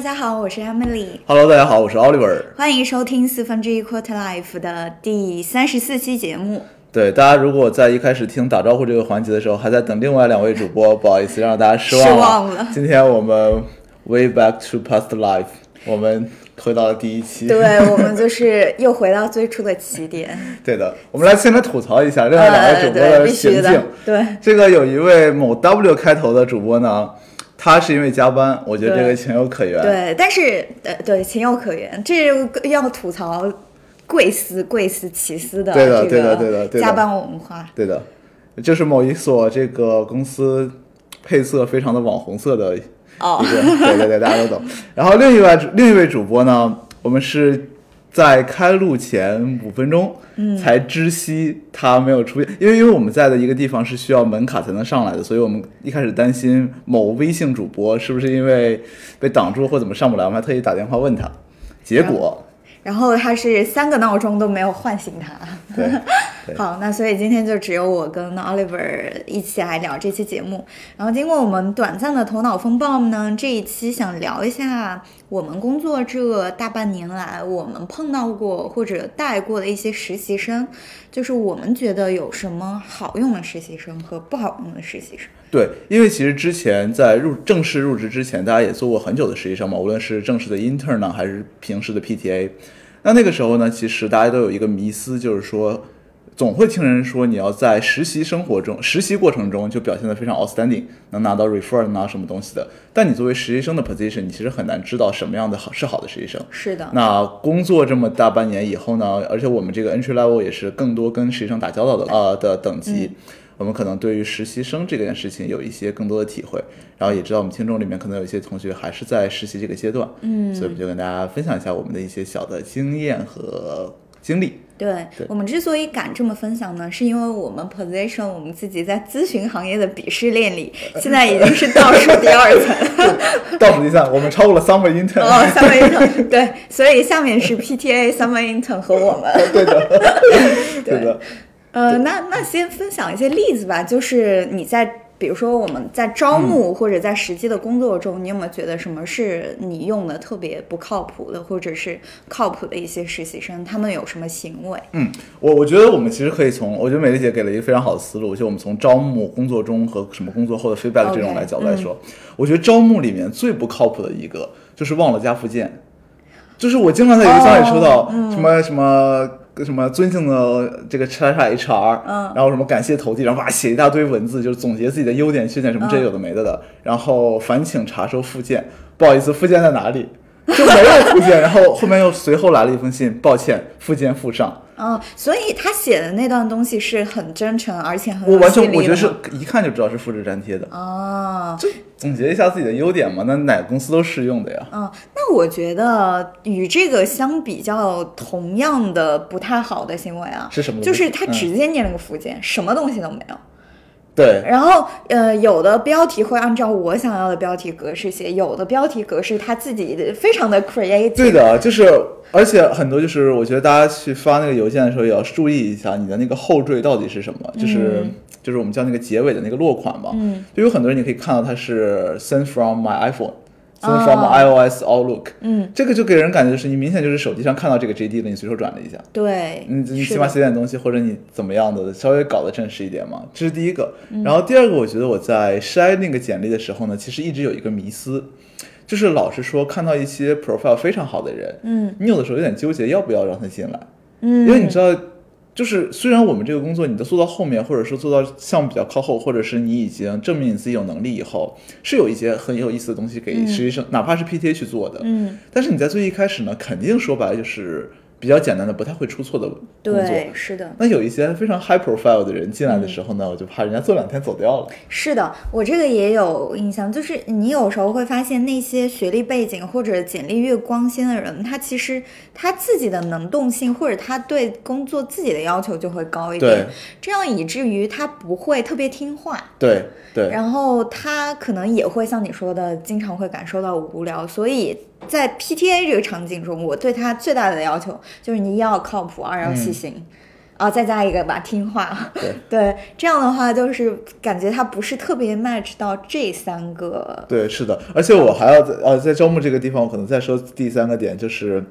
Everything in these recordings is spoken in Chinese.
大家好，我是 Emily。Hello，大家好，我是 Oliver。欢迎收听四分之一 Quarter Life 的第三十四期节目。对大家，如果在一开始听打招呼这个环节的时候，还在等另外两位主播，不好意思让大家失望了。失望了今天我们 Way back to past life，我们回到了第一期。对我们就是又回到最初的起点。对的，我们来先来吐槽一下另外两位主播呃对，必须行径。的。对，这个有一位某 W 开头的主播呢，他是因为加班，我觉得这个情有可原。对，但是呃，对，情有可原。这个要吐槽贵司、贵司、奇司的对的对的对的对的加班文化。对的，就是某一所这个公司配色非常的网红色的哦一个，对对对，大家都懂。然后另一位另一位主播呢，我们是在开录前五分钟才知悉他没有出现，因为因为我们在的一个地方是需要门卡才能上来的，所以我们一开始担心某微信主播是不是因为被挡住或怎么上不来，我们还特意打电话问他，结果然后他是三个闹钟都没有唤醒他。好，那所以今天就只有我跟 Oliver 一起来聊这期节目。然后经过我们短暂的头脑风暴呢，这一期想聊一下我们工作这大半年来，我们碰到过或者带过的一些实习生，就是我们觉得有什么好用的实习生和不好用的实习生。对，因为其实之前在入正式入职之前，大家也做过很久的实习生嘛，无论是正式的 intern 呢，还是平时的 PTA。那那个时候呢，其实大家都有一个迷思，就是说，总会听人说你要在实习生活中、实习过程中就表现得非常 outstanding，能拿到 refer，能拿到什么东西的。但你作为实习生的 position，你其实很难知道什么样的好是好的实习生。是的，那工作这么大半年以后呢，而且我们这个 entry level 也是更多跟实习生打交道的呃的等级，我们可能对于实习生这件事情有一些更多的体会，然后也知道我们听众里面可能有一些同学还是在实习这个阶段，嗯，所以我们就跟大家分享一下我们的一些小的经验和经历。对对我们之所以敢这么分享呢，是因为我们 position 我们自己在咨询行业的鄙视链里，现在已经是倒数第二层。倒数第三，我们超过了 summer intern，、哦，summer intern 对，所以下面是 PTA summer intern 和我们。对的，对的。呃，那那先分享一些例子吧，就是你在比如说我们在招嗯募或者在实际的工作中，你有没有觉得什么是你用的特别不靠谱的，或者是靠谱的一些实习生，他们有什么行为？嗯，我我觉得我们其实可以从，我觉得美丽姐给了一个非常好的思路，就我们从招募工作中和什么工作后的 feedback 这种来角度来说我觉得招募里面最不靠谱的一个就是忘了加附件，就是我经常在邮箱里收到什么、什么。什么尊敬的这个叉叉 HR，嗯然后什么感谢投递，然后哇写一大堆文字，就是总结自己的优点、缺点什么这有的没的的，然后烦请查收附件，不好意思，附件在哪里？就没有附件，然后后面又随后来了一封信，抱歉，附件附上。哦，所以他写的那段东西是很真诚，而且很我完全我觉得是一看就知道是复制粘贴的，哦，就总结一下自己的优点嘛，那哪个公司都适用的呀。嗯，那我觉得与这个相比较，同样的不太好的行为啊，是什么就是他嗯直接念了个附件，什么东西都没有。对，然后，呃，有的标题会按照我想要的标题格式写，有的标题格式他自己非常的 creative。对的，就是而且很多就是我觉得大家去发那个邮件的时候也要注意一下你的那个后缀到底是什么，就是、就是我们叫那个结尾的那个落款嘛。嗯，就有很多人你可以看到它是 sent from my iPhone。Sent 哦。from iOS Outlook，嗯，这个就给人感觉是你明显就是手机上看到这个 JD 了，你随手转了一下，对，你你起码写点东西，或者你怎么样的，稍微搞得正式一点嘛，这是第一个。嗯。然后第二个，我觉得我在筛那个简历的时候呢，其实一直有一个迷思，就是老是说看到一些 profile 非常好的人，嗯。你有的时候有点纠结要不要让他进来，嗯，因为你知道。就是虽然我们这个工作你都做到后面，或者说做到项目比较靠后，或者是你已经证明你自己有能力以后，是有一些很有意思的东西给实习生，哪怕是 PTA 去做的。嗯，但是你在最一开始呢，肯定说白了就是比较简单的，不太会出错的工作。对，是的。那有一些非常 high profile 的人进来的时候呢，我就怕人家做两天走掉了。是的，我这个也有印象，就是你有时候会发现那些学历背景或者简历越光鲜的人，他其实他自己的能动性或者他对工作自己的要求就会高一点，这样以至于他不会特别听话，对对然后他可能也会像你说的，经常会感受到无聊，所以在 PTA 这个场景中，我对他最大的要求就是你一要靠谱，二要细心。啊，再加一个吧，听话。对 对，这样的话就是感觉他不是特别 match 到这三个。对，是的，而且我还要在呃在招募这个地方，我可能再说第三个点，就是，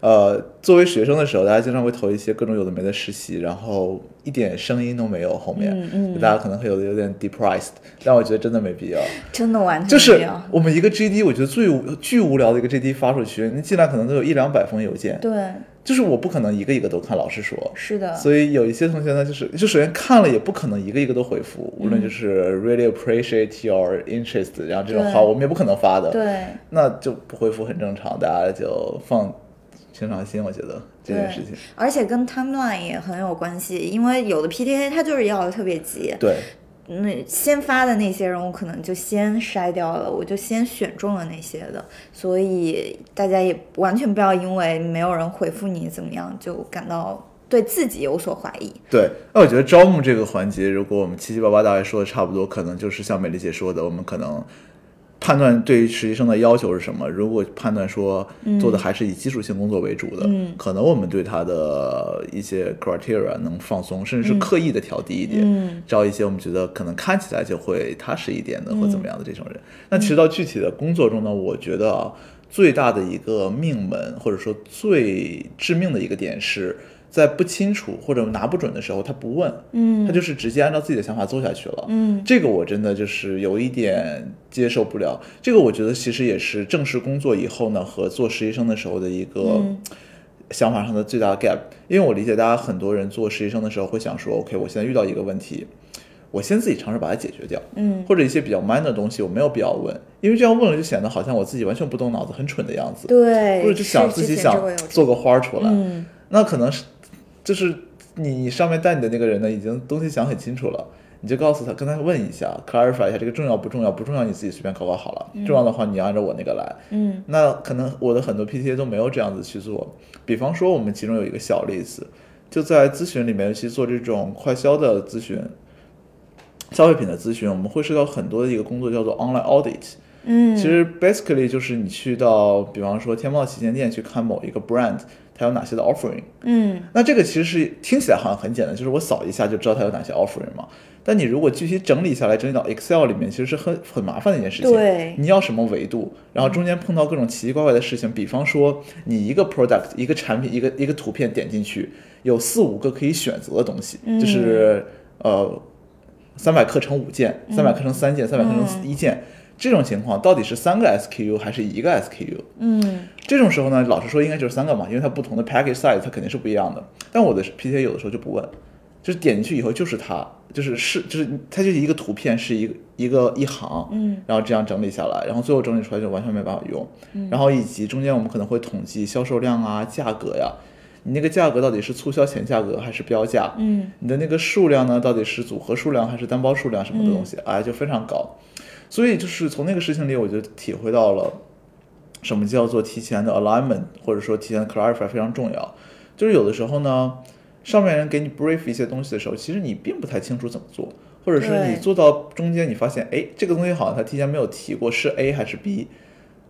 呃，作为学生的时候，大家经常会投一些各种有的没的实习，然后一点声音都没有，后面，嗯嗯。大家可能会有的有点 depressed，但我觉得真的没必要。真的完全就是我们一个 GD，我觉得最无巨无聊的一个 GD 发出去，你进来可能都有一两百封邮件，对，就是我不可能一个一个都看，老师说。是的，所以有一些同学呢，就是就首先看了也不可能一个一个都回复，无论就是 really appreciate your interest，然后这种话我们也不可能发的，对。那就不回复很正常，大家就放平常心，我觉得这件事情。而且跟 timeline 也很有关系，因为有的 PTA 它就是要的特别急，对那先发的那些人我可能就先筛掉了，我就先选中了那些的，所以大家也完全不要因为没有人回复你怎么样就感到对自己有所怀疑。对，那我觉得招募这个环节，如果我们七七八八大概说的差不多，可能就是像美丽姐说的，我们可能判断对于实习生的要求是什么。如果判断说做的还是以基础性工作为主的，嗯可能我们对他的一些 criteria 能放松，甚至是刻意的调低一点，嗯招一些我们觉得可能看起来就会踏实一点的、或嗯怎么样的这种人。那其实到具体的工作中呢，我觉得啊，最大的一个命门或者说最致命的一个点是。在不清楚或者拿不准的时候，他不问，嗯他就是直接按照自己的想法做下去了。嗯这个我真的就是有一点接受不了。这个我觉得其实也是正式工作以后呢和做实习生的时候的一个嗯想法上的最大的 gap。因为我理解大家很多人做实习生的时候会想说，OK，我现在遇到一个问题，我先自己尝试把它解决掉，嗯或者一些比较 minor 的东西我没有必要问，因为这样问了就显得好像我自己完全不动脑子，很蠢的样子。对，或者就想自己想做个花儿出来，嗯那可能是就是你你上面带你的那个人呢，已经东西想很清楚了，你就告诉他，跟他问一下，clarify 一下这个重要不重要，不重要你自己随便搞搞好了，重要的话你按照我那个来。嗯那可能我的很多 PTA 都没有这样子去做，比方说我们其中有一个小例子，就在咨询里面，尤其做这种快销的咨询。消费品的咨询，我们会涉及到很多的一个工作叫做 online audit，嗯，其实 basically 就是你去到，比方说天猫旗舰店去看某一个 brand，它有哪些的 offering。嗯那这个其实是听起来好像很简单，就是我扫一下就知道它有哪些 offering 嘛。但你如果具体整理下来，整理到 Excel 里面，其实是很很麻烦的一件事情。对你要什么维度，然后中间碰到各种奇奇怪怪的事情，比方说你一个 product 一个产品一个一个图片点进去，有四五个可以选择的东西，嗯就是呃三百克乘五件，三百克乘三件，三百克乘一件。这种情况到底是三个 SKU 还是一个 SKU？嗯这种时候呢，老实说应该就是三个嘛，因为它不同的 package size 它肯定是不一样的。但我的 PTA 有的时候就不问，就是点进去以后就是它，就是是就是它就是一个图片是一个一个一行，嗯，然后这样整理下来，然后最后整理出来就完全没办法用。然后以及中间我们可能会统计销售量啊、价格呀，你那个价格到底是促销前价格还是标价？嗯你的那个数量呢，到底是组合数量还是单包数量什么的东西，哎，就非常高。所以就是从那个事情里，我就体会到了什么叫做提前的 alignment，或者说提前的 clarify 非常重要。就是有的时候呢，上面人给你 brief 一些东西的时候，其实你并不太清楚怎么做，或者是你做到中间，你发现，哎，这个东西好像他提前没有提过是 A 还是 B。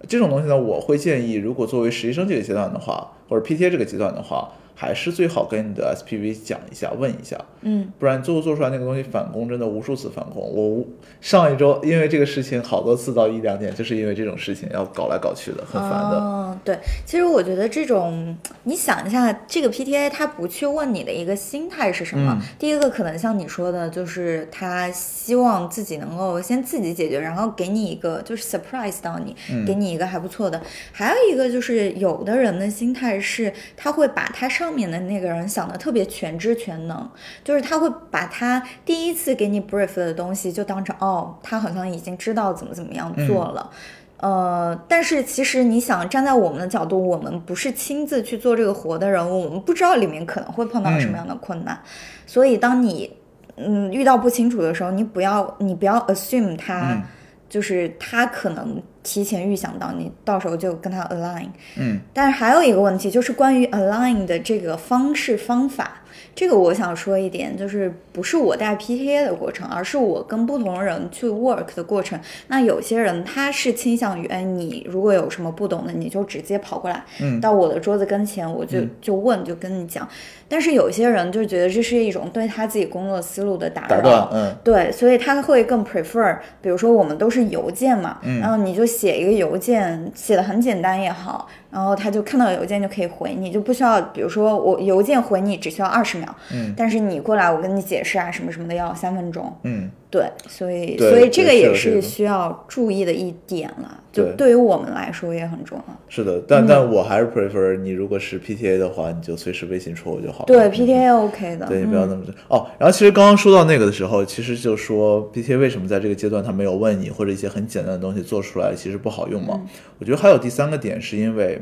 这种东西呢，我会建议，如果作为实习生这个阶段的话，或者 PTA 这个阶段的话，还是最好跟你的 SPV 讲一下，问一下，嗯不然最后做出来那个东西返工，真的无数次返工。我无上一周因为这个事情好多次到一两点，就是因为这种事情要搞来搞去的，很烦的。哦，对，其实我觉得这种，你想一下，这个 PTA 他不去问你的一个心态是什么？嗯第一个可能像你说的，就是他希望自己能够先自己解决，然后给你一个就是 surprise 到你，嗯给你一个还不错的。还有一个就是有的人的心态是，他会把他上面的那个人想的特别全知全能，就是他会把他第一次给你 brief 的东西就当成哦，他好像已经知道怎么怎么样做了。呃，但是其实你想站在我们的角度，我们不是亲自去做这个活的人，我们不知道里面可能会碰到什么样的困难，所以当你嗯遇到不清楚的时候，你不要你不要 assume 他、嗯就是他可能提前预想到，你到时候就跟他 align。嗯，但是还有一个问题，就是关于 align 的这个方式方法，这个我想说一点，就是不是我带 PTA 的过程，而是我跟不同人去 work 的过程。那有些人他是倾向于，哎，你如果有什么不懂的，你就直接跑过来，嗯到我的桌子跟前，我就就问，就跟你讲。但是有些人就觉得这是一种对他自己工作思路的打扰，打，嗯。对，所以他会更 prefer，比如说我们都是邮件嘛，嗯。然后你就写一个邮件，写的很简单也好，然后他就看到邮件就可以回你，就不需要，比如说我邮件回你只需要二十秒，嗯。但是你过来我跟你解释啊什么什么的要三分钟，嗯，对，所以所以这个也是需要注意的一点了，就对对于我们来说也很重要。是的，但、但我还是 prefer 你如果是 PTA 的话，你就随时微信戳我就好了。对嗯 PTA OK 的，对，你不要嗯那么哦。然后其实刚刚说到那个的时候，其实就说 PTA 为什么在这个阶段他没有问你，或者一些很简单的东西做出来其实不好用嘛？嗯我觉得还有第三个点，是因为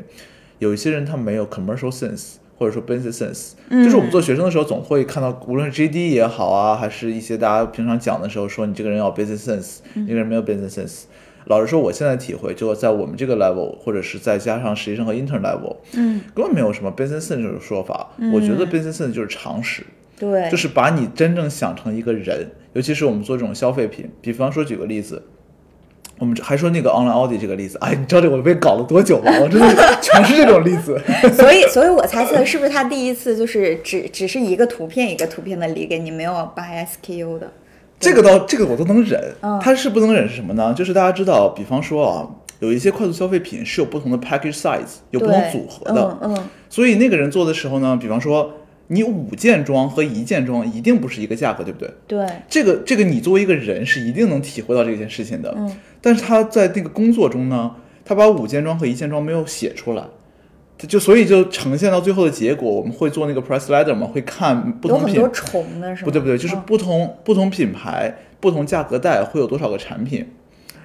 有一些人他没有 commercial sense。或者说 business sense，、就是我们做学生的时候，总会看到，无论是 GD 也好啊，还是一些大家平常讲的时候，说你这个人要 business sense，、你这个人没有 business sense。老实说，我现在体会，就在我们这个 level，或者是再加上实习生和 intern level，嗯，根本没有什么 business sense 这种说法。我觉得 business sense 就是常识。对，就是把你真正想成一个人，尤其是我们做这种消费品，比方说举个例子，我们还说那个 online audit 这个例子，哎，你知道这我被搞了多久吗？我真的 全是这种例子。所以，所以我猜测是不是他第一次就是只只是一个图片一个图片的理给你，没有 by SKU 的？这个倒这个我都能忍，他是不能忍是什么呢？就是大家知道，比方说啊，有一些快速消费品是有不同的 package size，有不同组合的，嗯嗯，所以那个人做的时候呢，比方说你五件装和一件装一定不是一个价格，对不对？对，这个这个你作为一个人是一定能体会到这件事情的，嗯，但是他在那个工作中呢，他把五件装和一件装没有写出来，他就所以就呈现到最后的结果，我们会做那个 price ladder 嘛，会看不同品有很多重的是吗？不对不对，就是嗯不同、不同品牌、不同价格带会有多少个产品，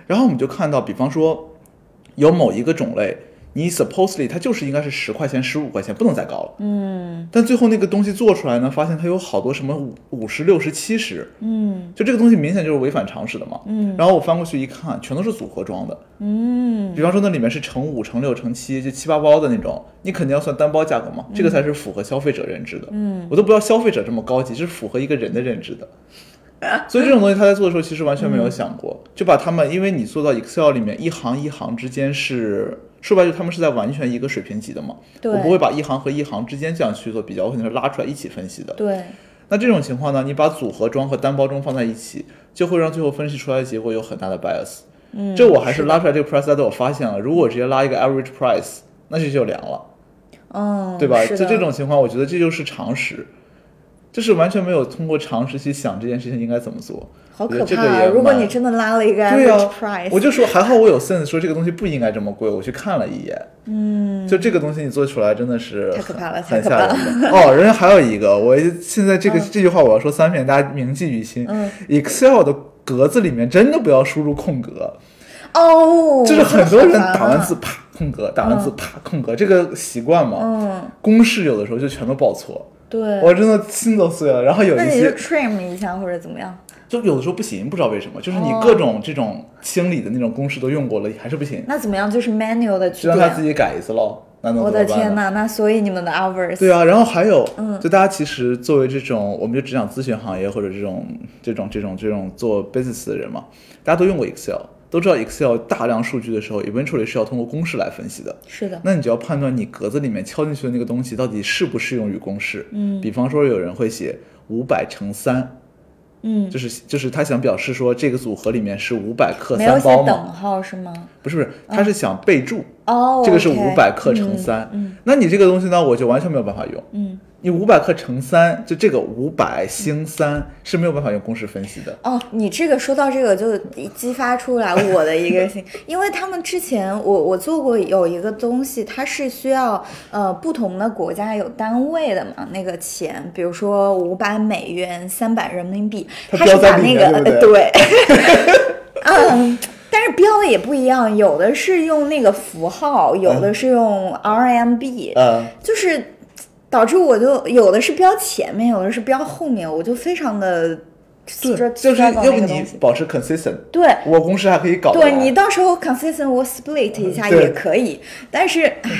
然后我们就看到，比方说有某一个种类，你 supposedly 它就是应该是十块钱、十五块钱，不能再高了。嗯但最后那个东西做出来呢，发现它有好多什么五五十、六十、七十，嗯就这个东西明显就是违反常识的嘛。嗯然后我翻过去一看，全都是组合装的。嗯，比方说那里面是乘五、乘六、乘七，就七八包的那种，你肯定要算单包价格嘛，这个才是符合消费者认知的。嗯，我都不知道消费者这么高级，这是符合一个人的认知的。所以这种东西他在做的时候，其实完全没有想过，就把他们，因为你做到 Excel 里面一行一行之间是说白了，他们是在完全一个水平级的嘛。对我不会把一行和一行之间这样去做比较，我肯定是拉出来一起分析的。对，那这种情况呢，你把组合装和单包装放在一起，就会让最后分析出来的结果有很大的 bias。嗯，这我还是拉出来这个 price ladder，我发现了，如果我直接拉一个 average price，那这就凉了，嗯，对吧？是的就这种情况，我觉得这就是常识，就是完全没有通过常识去想这件事情应该怎么做。好可怕啊！如果你真的拉了一个对 average 啊 price，我就说还好我有 sense，说这个东西不应该这么贵，我去看了一眼，嗯，就这个东西你做出来真的是太可怕了很太可吓怕人的。哦，人家还有一个，我现在这个、这句话我要说三遍，大家铭记于心。嗯 Excel 的格子里面真的不要输入空格，哦，就是很多人打完字啪空格，打完字啪空格，这个习惯嘛，嗯，公式有的时候就全都报错，对，我真的心都碎了。然后有一些 trim 一下或者怎么样？就有的时候不行，不知道为什么，就是你哦各种这种清理的那种公式都用过了，还是不行，那怎么样？就是 manual 的去就让他自。己改一次喽。那能我的天呐，那所以你们的 hours 对啊，然后还有，嗯就大家其实作为这种，我们就只讲咨询行业或者这种这种这种这种做 business 的人嘛，大家都用过 Excel，都知道 Excel 大量数据的时候，eventually 是要通过公式来分析的。是的，那你就要判断你格子里面敲进去的那个东西到底适不适用于公式。嗯比方说有人会写五百乘三，嗯，就是就是他想表示说这个组合里面是五百克三包嘛？等号是吗？不是不是，他是想备注，哦，这个是五百克乘三、嗯那你这个东西呢，我就完全没有办法用。嗯。你五百克乘三，就这个五百星三是没有办法用公式分析的。哦，你这个说到这个就激发出来我的一个心，因为他们之前我我做过有一个东西，它是需要呃不同的国家有单位的嘛，那个钱，比如说五百美元、三百人民币，它是把那个对不呃对，嗯。但是标的也不一样，有的是用那个符号，有的是用 RMB，、呃，就是导致我就有的是标前面，有的是标后面，我就非常的对，就是要不你。保持 consistent，对，我公式还可以搞对你到时候 consistent 我 split 一下也可以，但是唉，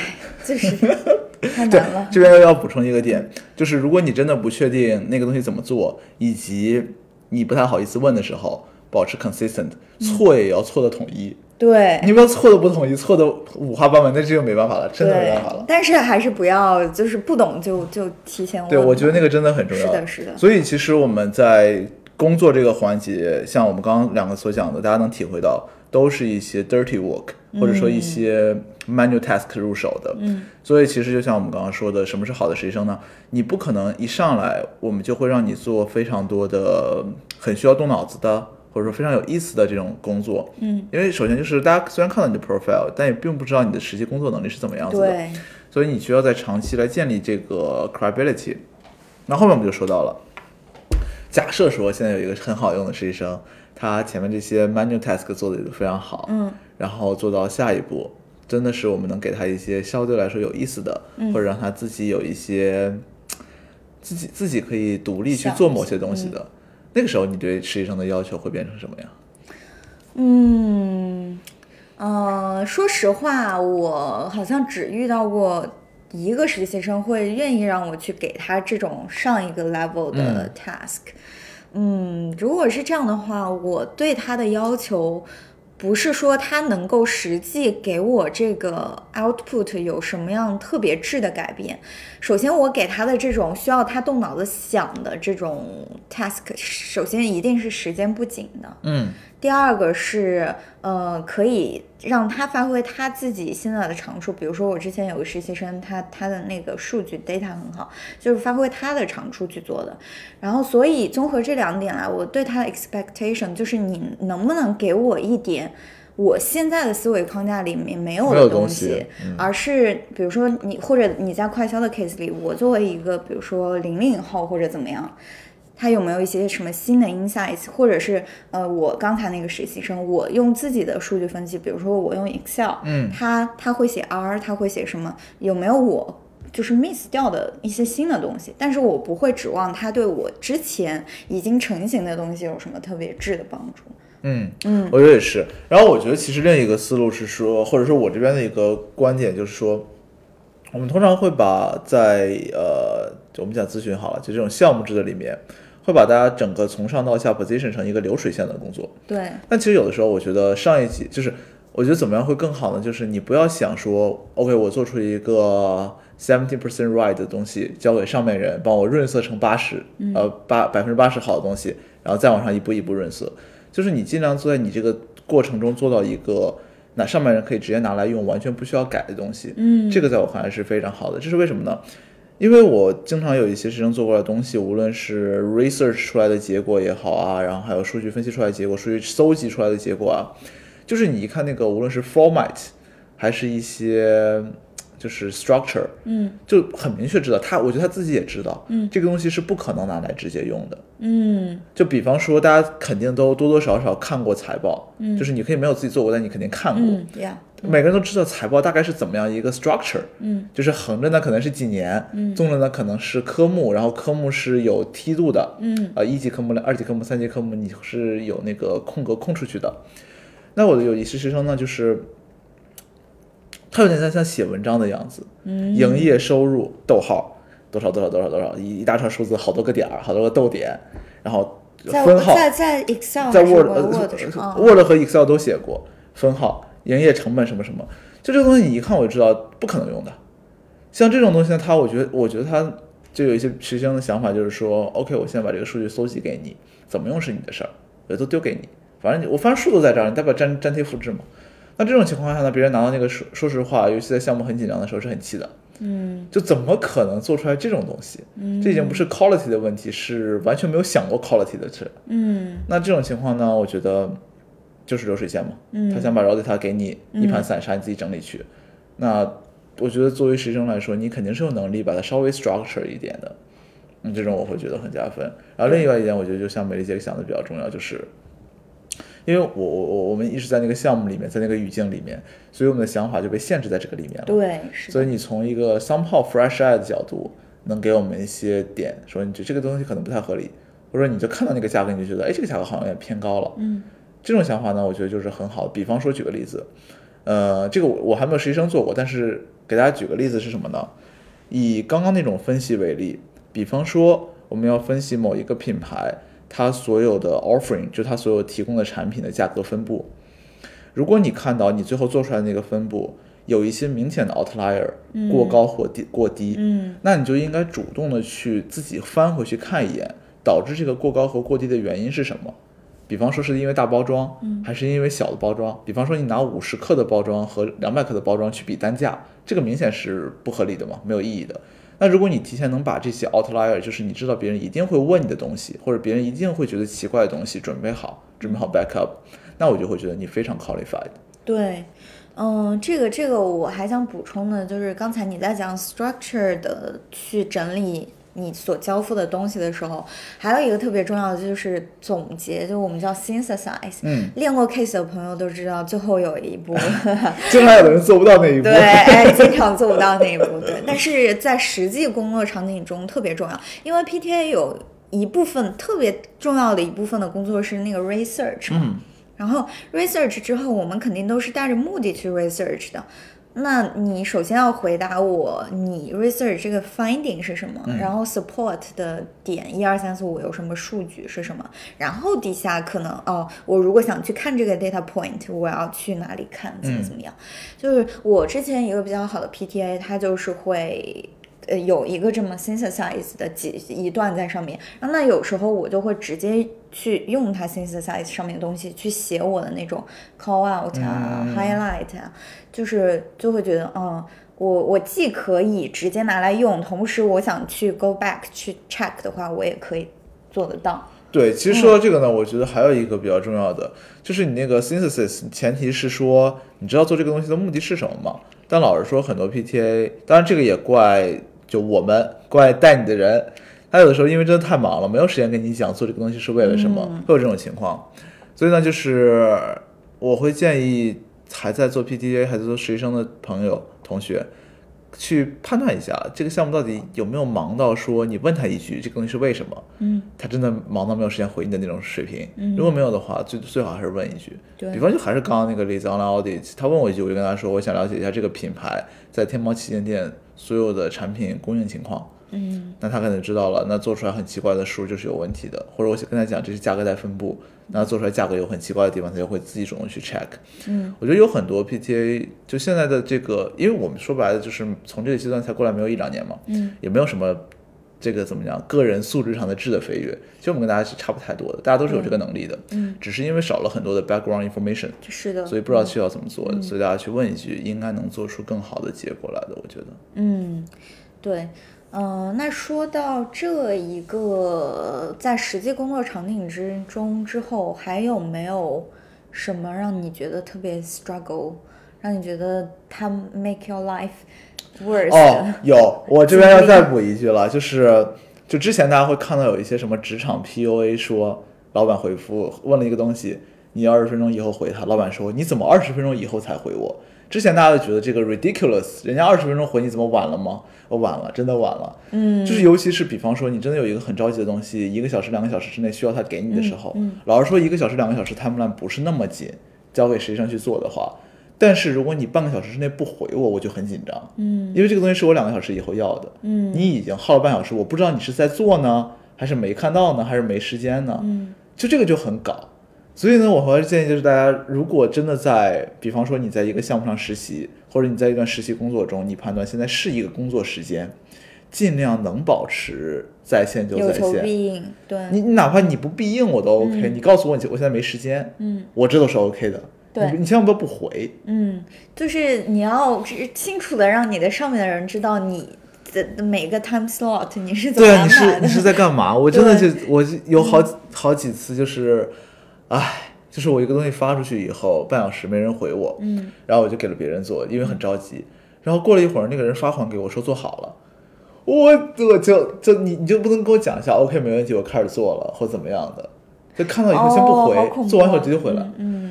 就是 太难了。这边要补充一个点，就是如果你真的不确定那个东西怎么做，以及你不太好意思问的时候，保持 consistent，错也要错的统一。对，你不要错的不统一，错的五花八门，那这就没办法了，真的没办法了。但是还是不要就是不懂就就提前问。对，我觉得那个真的很重要。是的是的所以其实我们在工作这个环节，像我们刚刚两个所讲的，大家能体会到，都是一些 dirty work，或者说一些 manual task 入手的。嗯。所以其实就像我们刚刚说的，什么是好的实习生呢？你不可能一上来我们就会让你做非常多的很需要动脑子的。或者说非常有意思的这种工作，嗯，因为首先就是大家虽然看到你的 profile，但也并不知道你的实际工作能力是怎么样子的，对，所以你需要在长期来建立这个 credibility。那后面我们就说到了，假设说现在有一个很好用的实习生，他前面这些 manual task 做的也都非常好，嗯，然后做到下一步，真的是我们能给他一些相对来说有意思的，嗯。或者让他自己有一些自己自己可以独立去做某些东西的。那个时候，你对实习生的要求会变成什么样？嗯，呃，说实话，我好像只遇到过一个实习生会愿意让我去给他这种上一个 level 的 task。嗯，如果是这样的话，我对他的要求不是说他能够实际给我这个 output 有什么样特别质的改变。首先，我给他的这种需要他动脑子想的这种 task，首先一定是时间不紧的。嗯第二个是，呃，可以让他发挥他自己现在的长处。比如说，我之前有个实习生，他他的那个数据 data 很好，就是发挥他的长处去做的。然后，所以综合这两点来，我对他的 expectation 就是你能不能给我一点我现在的思维框架里面没有的东西西，嗯而是比如说你或者你在快销的 case 里，我作为一个比如说零零后或者怎么样。他有没有一些什么新的 insights，或者是呃，我刚才那个实习生，我用自己的数据分析，比如说我用 Excel，嗯他他会写 R，他会写什么？有没有我就是 miss 掉的一些新的东西？但是我不会指望他对我之前已经成型的东西有什么特别质的帮助。嗯嗯，我觉得也是。然后我觉得其实另一个思路是说，或者说我这边的一个观点就是说，我们通常会把在呃，我们讲咨询好了，就这种项目制的里面，会把大家整个从上到下 position 成一个流水线的工作。对，但其实有的时候，我觉得上一级就是，我觉得怎么样会更好呢？就是你不要想说，OK，我做出一个 seventy percent right 的东西，交给上面人帮我润色成八十、呃八百分之八十好的东西，然后再往上一步一步润色。就是你尽量做在你这个过程中做到一个，那上面人可以直接拿来用，完全不需要改的东西。嗯这个在我看来是非常好的。这是为什么呢？因为我经常有一些学生做过的东西，无论是 research 出来的结果也好啊，然后还有数据分析出来的结果、数据搜集出来的结果啊，就是你一看那个，无论是 format 还是一些就是 structure，嗯。就很明确知道他，我觉得他自己也知道，嗯。这个东西是不可能拿来直接用的。嗯。就比方说，大家肯定都多多少少看过财报，嗯。就是你可以没有自己做过，但你肯定看过。嗯，Yeah，每个人都知道财报大概是怎么样一个 structure，嗯。就是横着呢可能是几年，嗯。纵着呢可能是科目，然后科目是有梯度的，嗯。呃，一级科目、二级科目、三级科目你是有那个空格空出去的。那我的有一些学生呢，就是他有点像像写文章的样子，嗯，营业收入逗号。多少多少多少多少。一一大串数字，好多个点儿，好多个逗点，然后在分号。在在 Excel 在 Word 呃 Word 和 Excel 都写过分号、营业成本什么什么，就这个东西你一看我就知道不可能用的。像这种东西呢，它我觉得我觉得它就有一些实习生的想法，就是说，OK，我现在把这个数据搜集给你，怎么用是你的事儿，我都丢给你，反正你我反正数都在这儿，你代表粘粘贴复制嘛。那这种情况下呢，别人拿到那个说说实话，尤其在项目很紧张的时候是很气的，嗯就怎么可能做出来这种东西？嗯这已经不是 quality 的问题，是完全没有想过 quality 的事。嗯那这种情况呢，我觉得就是流水线嘛。嗯他想把 raw data 给你一盘散沙，你自己整理去。那我觉得作为实习生来说，你肯定是有能力把它稍微 structure 一点的。嗯，这种我会觉得很加分。然后另外一点，我觉得就像美丽姐想的比较重要，就是因为我我我我们一直在那个项目里面，在那个语境里面，所以我们的想法就被限制在这个里面了。对是，所以你从一个 somehow fresh eye 的角度，能给我们一些点，说你觉得这个东西可能不太合理，或者你就看到那个价格，你就觉得，哎，这个价格好像有点偏高了。嗯这种想法呢，我觉得就是很好。比方说，举个例子，呃，这个我我还没有实习生做过，但是给大家举个例子是什么呢？以刚刚那种分析为例，比方说我们要分析某一个品牌，它所有的 offering，就它所有提供的产品的价格分布。如果你看到你最后做出来的那个分布有一些明显的 outlier，过高或低过低，嗯那你就应该主动的去自己翻回去看一眼，导致这个过高和过低的原因是什么？比方说是因为大包装，还是因为小的包装？比方说你拿五十克的包装和两百克的包装去比单价，这个明显是不合理的嘛，没有意义的。那如果你提前能把这些 outlier，就是你知道别人一定会问你的东西，或者别人一定会觉得奇怪的东西准备好，准备好 backup，那我就会觉得你非常 qualified。对，嗯，这个这个我还想补充的，就是刚才你在讲 structure 的去整理你所交付的东西的时候，还有一个特别重要的就是总结，就我们叫 synthesize。嗯，练过 case 的朋友都知道，最后有一步，经常有的人做不到那一步。对，哎，经常做不到那一步，对。但是在实际工作场景中特别重要，因为 PTA 有一部分特别重要的一部分的工作是那个 research 嘛。嗯然后 research 之后，我们肯定都是带着目的去 research 的。那你首先要回答我，你 research 这个 finding 是什么？嗯然后 support 的点一二三四五有什么数据是什么？然后底下可能哦，我如果想去看这个 data point，我要去哪里看？怎么怎么样？就是我之前一个比较好的 PTA，它就是会。呃，有一个这么 synthesize 的几一段在上面，然后那有时候我就会直接去用它 synthesize 上面的东西去写我的那种 call out 啊、嗯 highlight 啊，就是就会觉得，嗯，我我既可以直接拿来用，同时我想去 go back 去 check 的话，我也可以做得到。对，其实说到这个呢，我觉得还有一个比较重要的，就是你那个 synthesis，前提是说你知道做这个东西的目的是什么吗？但老实说，很多 PTA，当然这个也怪就我们怪带你的人，他有的时候因为真的太忙了，没有时间跟你讲做这个东西是为了什么，会有这种情况。所以呢，就是我会建议还在做 PDA 还在做实习生的朋友同学，去判断一下这个项目到底有没有忙到说你问他一句这个东西是为什么，嗯，他真的忙到没有时间回你的那种水平。嗯如果没有的话，最最好还是问一句。对比方就还是刚刚那个例子 online audit，他问我一句，我就跟他说，我想了解一下这个品牌在天猫旗舰店所有的产品供应情况。嗯。那他可能知道了，那做出来很奇怪的数就是有问题的，或者我跟他讲这是价格带分布，那做出来价格有很奇怪的地方，他就会自己主动去 check。嗯我觉得有很多 PTA 就现在的这个，因为我们说白了就是从这个阶段才过来没有一两年嘛，嗯。也没有什么这个怎么讲个人素质上的质的飞跃，其实我们跟大家是差不太多的，大家都是有这个能力的，嗯，只是因为少了很多的 background information，是的。所以不知道需要怎么做，所以大家去问一句，应该能做出更好的结果来的，我觉得。嗯，对，嗯、那说到这一个在实际工作场景之中之后，还有没有什么让你觉得特别 struggle，让你觉得它 make your life worse？哦，有，我这边要再补一句了，就是就之前大家会看到有一些什么职场 PUA 说，老板回复问了一个东西，你二十分钟以后回他，老板说你怎么二十分钟以后才回我？之前大家都觉得这个 ridiculous，人家二十分钟回你怎么晚了吗？我晚了，真的晚了。嗯，就是尤其是比方说你真的有一个很着急的东西，一个小时、两个小时之内需要他给你的时候，嗯老实说一个小时、两个小时 timeline 不是那么紧，交给实习生去做的话，但是如果你半个小时之内不回我，我就很紧张。嗯因为这个东西是我两个小时以后要的，嗯你已经耗了半小时，我不知道你是在做呢，还是没看到呢，还是没时间呢，嗯就这个就很搞。所以呢，我还是建议就是大家，如果真的在，比方说你在一个项目上实习，或者你在一段实习工作中，你判断现在是一个工作时间，尽量能保持在线就有求在线。必应，对，你你哪怕你不必应我都 OK，、你告诉我你我现在没时间，嗯我这都是 OK 的。对你你千万不要不回。嗯，就是你要清楚的让你的上面的人知道你的每个 time slot 你是怎么对啊，你安排的。是你是在干嘛？我真的就我就有好几好几次就是，唉，就是我一个东西发出去以后，半小时没人回我，嗯。然后我就给了别人做，因为很着急。然后过了一会儿，那个人发还给我说做好了，我我就就你你就不能跟我讲一下，OK 没问题，我开始做了或怎么样的，就看到以后先不回，做完以后直接回来。嗯，嗯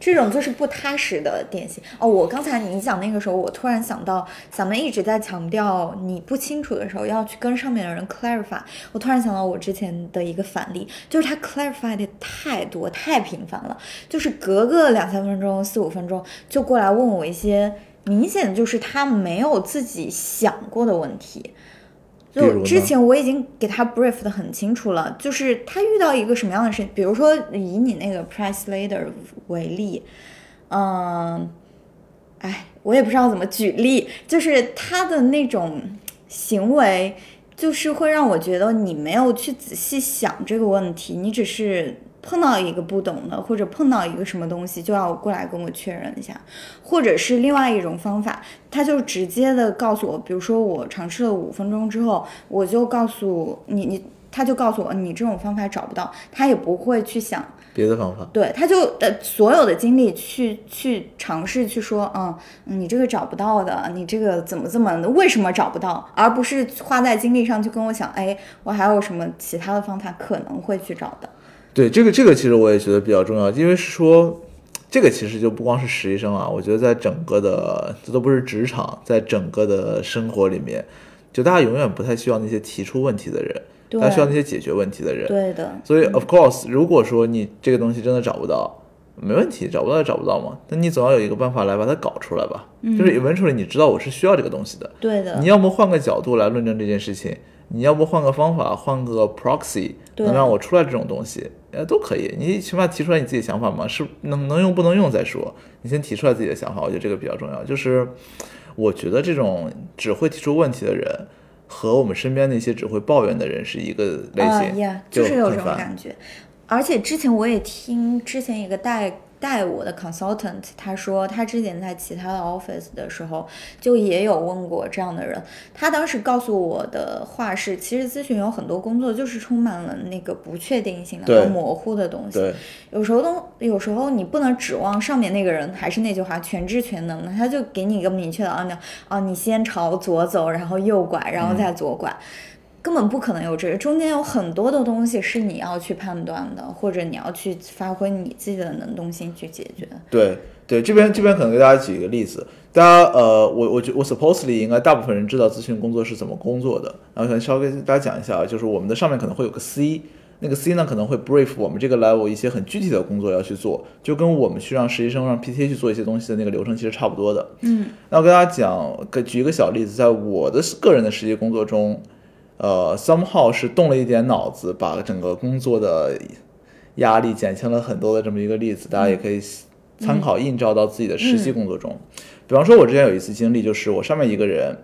这种就是不踏实的典型。哦，我刚才你讲那个时候，我突然想到，咱们一直在强调你不清楚的时候要去跟上面的人 clarify。我突然想到我之前的一个反例，就是他 clarify 的太多太频繁了，就是隔个两三分钟、四五分钟就过来问我一些明显就是他没有自己想过的问题。就之前我已经给他 brief 的很清楚了，就是他遇到一个什么样的事情，比如说以你那个 price leader 为例，嗯，哎，我也不知道怎么举例，就是他的那种行为，就是会让我觉得你没有去仔细想这个问题，你只是碰到一个不懂的，或者碰到一个什么东西，就要过来跟我确认一下，或者是另外一种方法，他就直接的告诉我，比如说我尝试了五分钟之后，我就告诉你，你他就告诉我你这种方法找不到，他也不会去想。别的方法。对，他就呃所有的精力去去尝试去说，嗯，你这个找不到的，你这个怎么这么为什么找不到，而不是花在精力上去跟我想，哎，我还有什么其他的方法可能会去找的。对这个这个其实我也觉得比较重要，因为是说这个其实就不光是实习生啊，我觉得在整个的这都不是职场，在整个的生活里面，就大家永远不太需要那些提出问题的人，大家需要那些解决问题的人。对的，所以，of course，如果说你这个东西真的找不到，没问题，找不到就找不到嘛。但你总要有一个办法来把它搞出来吧。就是 eventually 你知道我是需要这个东西的，对的你，要么换个角度来论证这件事情，你要不换个方法，换个 proxy，能让我出来这种东西，呃，都可以。你起码提出来你自己的想法嘛，是能能用不能用再说。你先提出来自己的想法，我觉得这个比较重要。就是我觉得这种只会提出问题的人。和我们身边那些只会抱怨的人是一个类啊型，，yeah，就就是有这种感觉。而且之前我也听之前一个带带我的 consultant，他说他之前在其他的 office 的时候，就也有问过这样的人。他当时告诉我的话是，其实咨询有很多工作就是充满了那个不确定性的模糊的东西。对有时候都有时候你不能指望上面那个人，还是那句话，全知全能的，他就给你一个明确的按钮，啊，你先朝左走，然后右拐，然后再左拐。根本不可能有这个，中间有很多的东西是你要去判断的，或者你要去发挥你自己的能动性去解决。对对，这边这边可能给大家举一个例子，大家呃，我我觉我 supposedly 应该大部分人知道咨询工作是怎么工作的，然后可能稍微跟大家讲一下啊，就是我们的上面可能会有个 C，那个 C 呢可能会 brief 我们这个 level 一些很具体的工作要去做，就跟我们去让实习生让 PTA 去做一些东西的那个流程其实差不多的。嗯，那我跟大家讲，给举一个小例子，在我的个人的实习工作中，呃，somehow 是动了一点脑子，把整个工作的压力减轻了很多的这么一个例子，大家也可以参考映照到自己的实习工作中。比方说，我之前有一次经历，就是我上面一个人，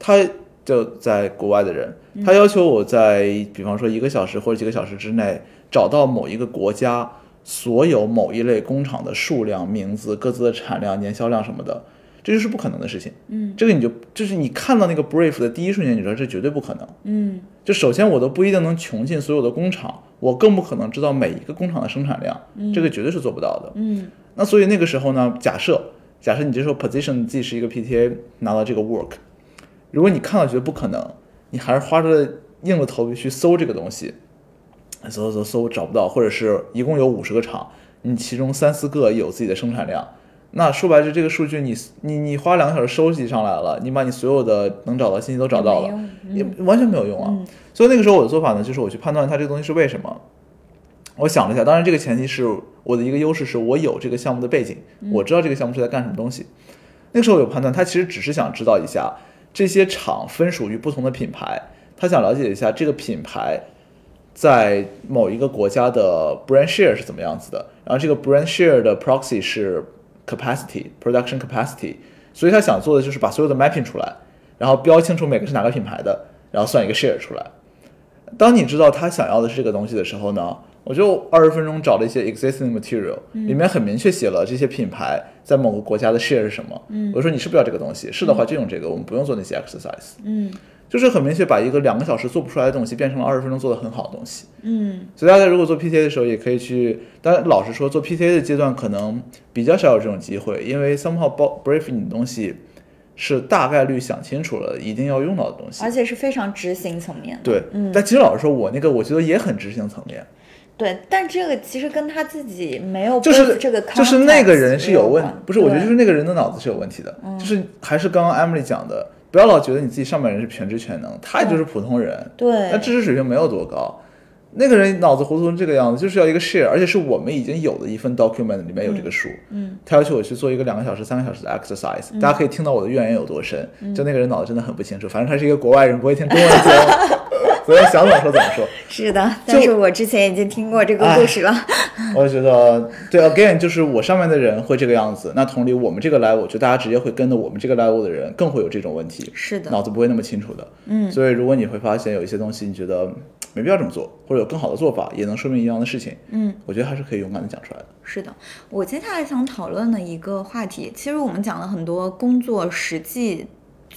他就在国外的人，他要求我在比方说一个小时或者几个小时之内找到某一个国家所有某一类工厂的数量、名字、各自的产量、年销量什么的。这就是不可能的事情，嗯，这个你就就是你看到那个 brief 的第一瞬间，你知道这绝对不可能，嗯就首先我都不一定能穷尽所有的工厂，我更不可能知道每一个工厂的生产量，嗯这个绝对是做不到的。嗯那所以那个时候呢，假设假设你这时候 position 你自己是一个 PTA 拿到这个 work，如果你看到觉得不可能，你还是花着硬着头皮去搜这个东西，搜搜搜找不到，或者是一共有五十个厂，你其中三四个有自己的生产量。那说白了，这个数据你你你花两个小时收集上来了，你把你所有的能找到信息都找到了，也完全没有用啊。所以那个时候我的做法呢，就是我去判断它这个东西是为什么。我想了一下，当然这个前提是我的一个优势是我有这个项目的背景，我知道这个项目是在干什么东西。那个时候有判断，他其实只是想知道一下这些厂分属于不同的品牌，他想了解一下这个品牌在某一个国家的 brand share 是怎么样子的，然后这个 brand share 的 proxy 是 capacity production capacity，所以他想做的就是把所有的 mapping 出来，然后标清楚每个是哪个品牌的，然后算一个 share 出来。当你知道他想要的是这个东西的时候呢，我就二十分钟找了一些 existing material，、里面很明确写了这些品牌在某个国家的 share 是什么。嗯我说你是不是要这个东西？是的话就用这个，我们不用做那些 exercise。嗯就是很明确把一个两个小时做不出来的东西变成了二十分钟做的很好的东西。嗯所以大家如果做 PTA 的时候，也可以去。当然，老实说，做 PTA 的阶段可能比较少有这种机会，因为 somehow 包 brief 你的东西是大概率想清楚了一定要用到的东西而。且是非常执行层面的。对，嗯但其实老实说，我那个我觉得也很执行层面。对，但这个其实跟他自己没有就是这个就是那个人是有问，不是，我觉得就是那个人的脑子是有问题的，就是还是刚刚 Emily 讲的，不要老觉得你自己上半人是全知全能，他也就是普通人，对那知识水平没有多高。那个人脑子糊涂成这个样子，就是要一个 share，而且是我们已经有的一份 document 里面有这个书。嗯，他要求我去做一个两个小时、三个小时的 exercise，、大家可以听到我的怨言有多深。嗯就那个人脑子真的很不清楚，反正他是一个国外人，不会听中文节目，所以想怎么说怎么说。是的，但是我之前已经听过这个故事了。我觉得对，again 就是我上面的人会这个样子，那同理我们这个 level 就大家直接会跟着我们这个 level 的人更会有这种问题，是的，脑子不会那么清楚的。嗯，所以如果你会发现有一些东西你觉得没必要这么做，或者有更好的做法，也能说明一样的事情，嗯，我觉得还是可以勇敢的讲出来的。是的，我接下来想讨论的一个话题，其实我们讲了很多工作实际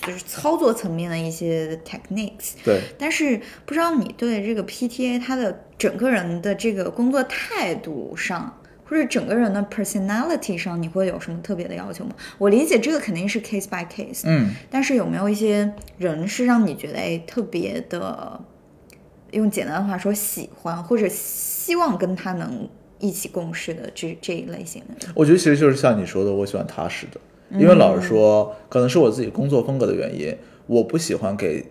就是操作层面的一些 techniques，对，但是不知道你对这个 PTA 他的整个人的这个工作态度上，或者整个人的 personality 上，你会有什么特别的要求吗？我理解这个肯定是 case by case，嗯，但是有没有一些人是让你觉得哎特别的，用简单的话说喜欢或者希望跟他能一起共事的这这一类型的人？我觉得其实就是像你说的，我喜欢踏实的，因为老实说，可能是我自己工作风格的原因，我不喜欢给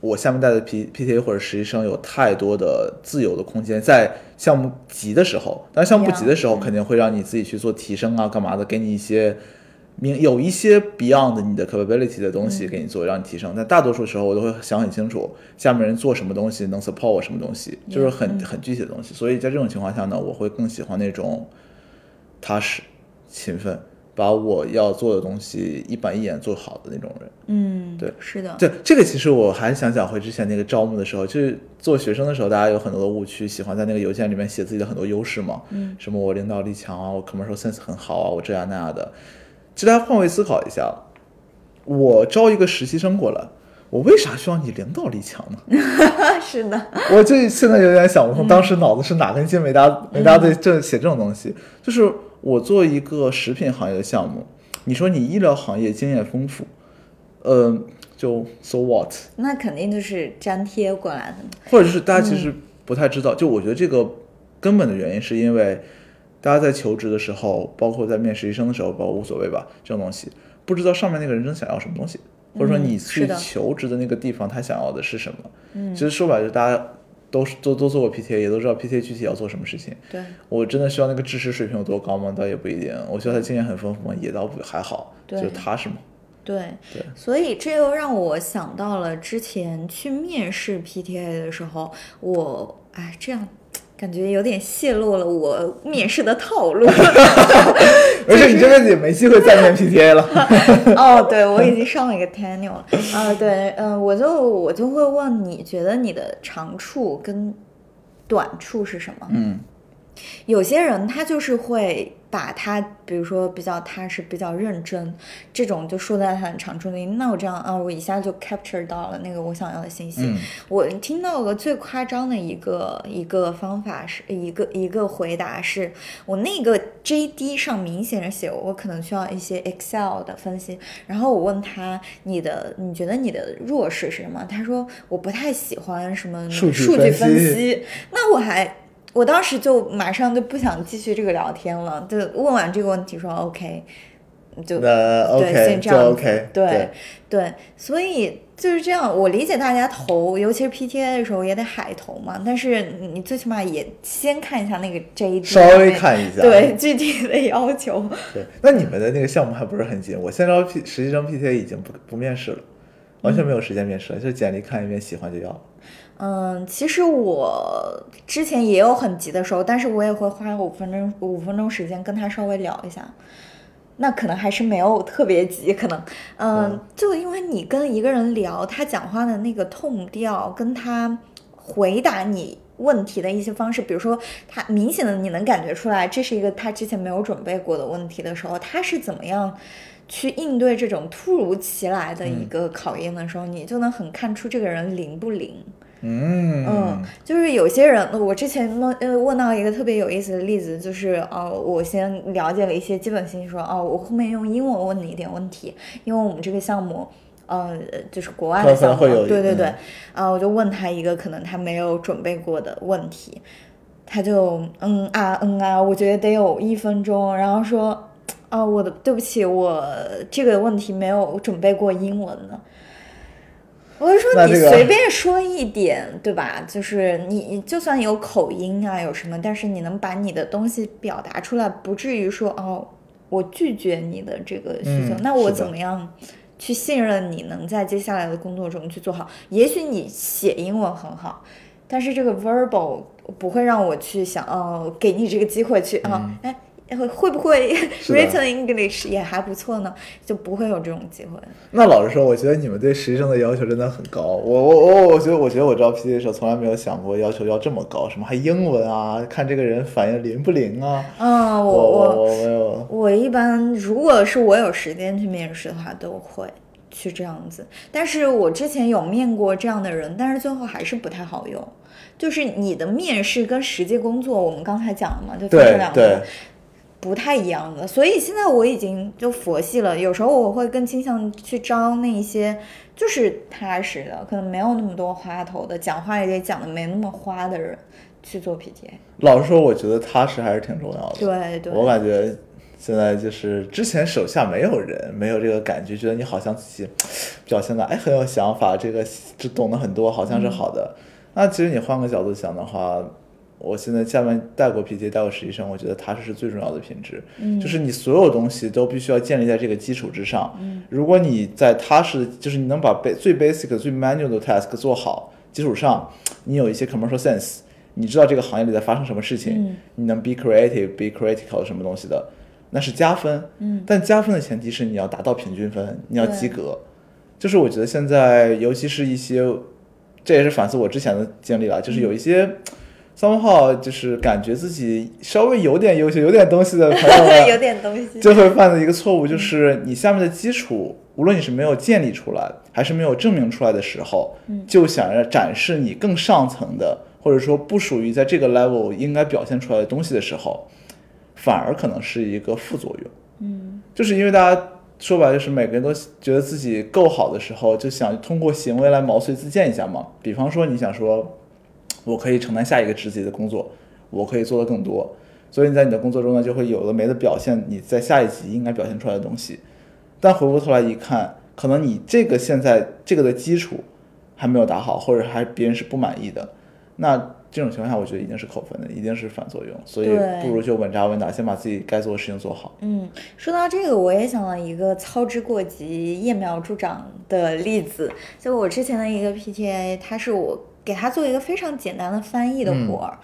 我下面带的 P P T A 或者实习生有太多的自由的空间，在项目急的时候，但是项目不急的时候，肯定会让你自己去做提升啊，干嘛的，给你一些。明有一些 beyond 你的 capability 的东西给你做，让你提升。但大多数时候，我都会想很清楚，下面人做什么东西能 support 我什么东西，就是很很具体的东西。所以在这种情况下呢，我会更喜欢那种踏实、勤奋，把我要做的东西一板一眼做好的那种人。嗯，对，是的，对，这个其实我还想讲回之前那个招募的时候，就是做学生的时候，大家有很多的误区，喜欢在那个邮件里面写自己的很多优势嘛，嗯，什么我领导力强啊，我 commercial sense 很好啊，我这样那样的。其实大家换位思考一下，我招一个实习生过来，我为啥需要你领导力强呢？是的，我就现在有点想不通，当时脑子是哪根筋没搭没搭对，这写这种东西，就是我做一个食品行业的项目，你说你医疗行业经验丰富，呃，就 so what？那肯定就是粘贴过来的。或者是大家其实不太知道，就我觉得这个根本的原因是因为大家在求职的时候，包括在面实习生的时候，包括无所谓吧，这种东西不知道上面那个人真想要什么东西，或者说你去求职的那个地方他想要的是什么。嗯其实说白了，大家都是都都做过 PTA，也都知道 PTA 具体要做什么事情。对，我真的需要那个知识水平有多高吗？倒也不一定。我需要他经验很丰富吗？也倒不还好，对就踏实嘛。对，对所以这又让我想到了之前去面试 PTA 的时候，我哎这样。感觉有点泄露了我面试的套路。而且你这辈子也没机会再面 PTA 了。哦，对，我已经上了一个 tenure 了。啊、对，嗯、我就我就会问你觉得你的长处跟短处是什么？嗯有些人他就是会把他，比如说比较踏实、比较认真，这种就说在他的长处里。那我这样啊，我一下就 capture 到了那个我想要的信息。嗯我听到个最夸张的一个一个方法是一个一个回答是，我那个 JD 上明显的写我可能需要一些 Excel 的分析，然后我问他你的你觉得你的弱势是什么？他说我不太喜欢什么数据分析，那我还。我当时就马上就不想继续这个聊天了，就问完这个问题说 OK，就 OK 就先这样 OK 对对对，所以就是这样。我理解大家投，尤其是 PTA 的时候也得海投嘛，但是你最起码也先看一下那个 JD，稍微看一下对具体的要求。对，那你们的那个项目还不是很紧？我现在招 P 实习生 PTA 已经不不面试了，完全没有时间面试了，就简历看一遍，喜欢就要了。嗯，其实我之前也有很急的时候，但是我也会花五分钟五分钟时间跟他稍微聊一下。那可能还是没有特别急，可能，嗯，嗯就因为你跟一个人聊，他讲话的那个痛调，跟他回答你问题的一些方式，比如说他明显的你能感觉出来，这是一个他之前没有准备过的问题的时候，他是怎么样去应对这种突如其来的一个考验的时候，你就能很看出这个人灵不灵。嗯嗯，就是有些人，我之前问呃问到一个特别有意思的例子，就是呃，我先了解了一些基本信息，说哦，我后面用英文问你一点问题，因为我们这个项目。呃，就是国外的项目对对对嗯，啊、我就问他一个可能他没有准备过的问题，他就嗯啊嗯啊，我觉得得有一分钟，然后说啊我的对不起，我这个问题没有准备过英文呢。我是说你随便说一点，对吧？就是你你就算有口音啊，有什么，但是你能把你的东西表达出来，不至于说哦，我拒绝你的这个需求，嗯那我怎么样去信任你能在接下来的工作中去做好？也许你写英文很好，但是这个 verbal 不会让我去想哦，给你这个机会去啊，哎、会会不会 written English 也还不错呢？就不会有这种机会。那老实说，我觉得你们对实习生的要求真的很高。我我我我觉得，我觉得我招 PT 的时候，从来没有想过要求要这么高，什么还英文啊，看这个人反应灵不灵啊。嗯，我我我我没有。我一般如果是我有时间去面试的话，都会去这样子。但是我之前有面过这样的人，但是最后还是不太好用。就是你的面试跟实际工作，我们刚才讲了嘛，就分成对对两个，不太一样的。所以现在我已经就佛系了。有时候我会更倾向去招那一些就是踏实的，可能没有那么多花头的，讲话也得讲的没那么花的人去做 PTA。老实说，我觉得踏实还是挺重要的。对对，我感觉现在就是之前手下没有人，没有这个感觉，觉得你好像自己表现的哎很有想法，这个就懂得很多，好像是好的。那其实你换个角度想的话，我现在下面带过 PT，带过实习生，我觉得踏实是最重要的品质。嗯就是你所有东西都必须要建立在这个基础之上。如果你在踏实，就是你能把最 basic、最 manual 的 task 做好基础上，你有一些 commercial sense，你知道这个行业里在发生什么事情，嗯你能 be creative、be critical 什么东西的，那是加分。嗯但加分的前提是你要达到平均分，你要及格。就是我觉得现在，尤其是一些，这也是反思我之前的经历了，就是有一些。Somehow 就是感觉自己稍微有点优秀、有点东西的朋友们，有点东西。就会犯的一个错误，就是你下面的基础，无论你是没有建立出来，还是没有证明出来的时候，就想要展示你更上层的，或者说不属于在这个 level 应该表现出来的东西的时候，反而可能是一个副作用。嗯就是因为大家说白了，就是每个人都觉得自己够好的时候，就想通过行为来毛遂自荐一下嘛。比方说，你想说，我可以承担下一个职级的工作，我可以做的更多，所以你在你的工作中呢，就会有了没的表现你在下一级应该表现出来的东西。但回过头来一看，可能你这个现在这个的基础还没有打好，或者还别人是不满意的，那这种情况下，我觉得一定是扣分的，一定是反作用。所以不如就稳扎稳打，先把自己该做的事情做好。嗯，说到这个，我也想到一个操之过急、揠苗助长的例子。就我之前的一个 PTA，他是我给他做一个非常简单的翻译的活儿。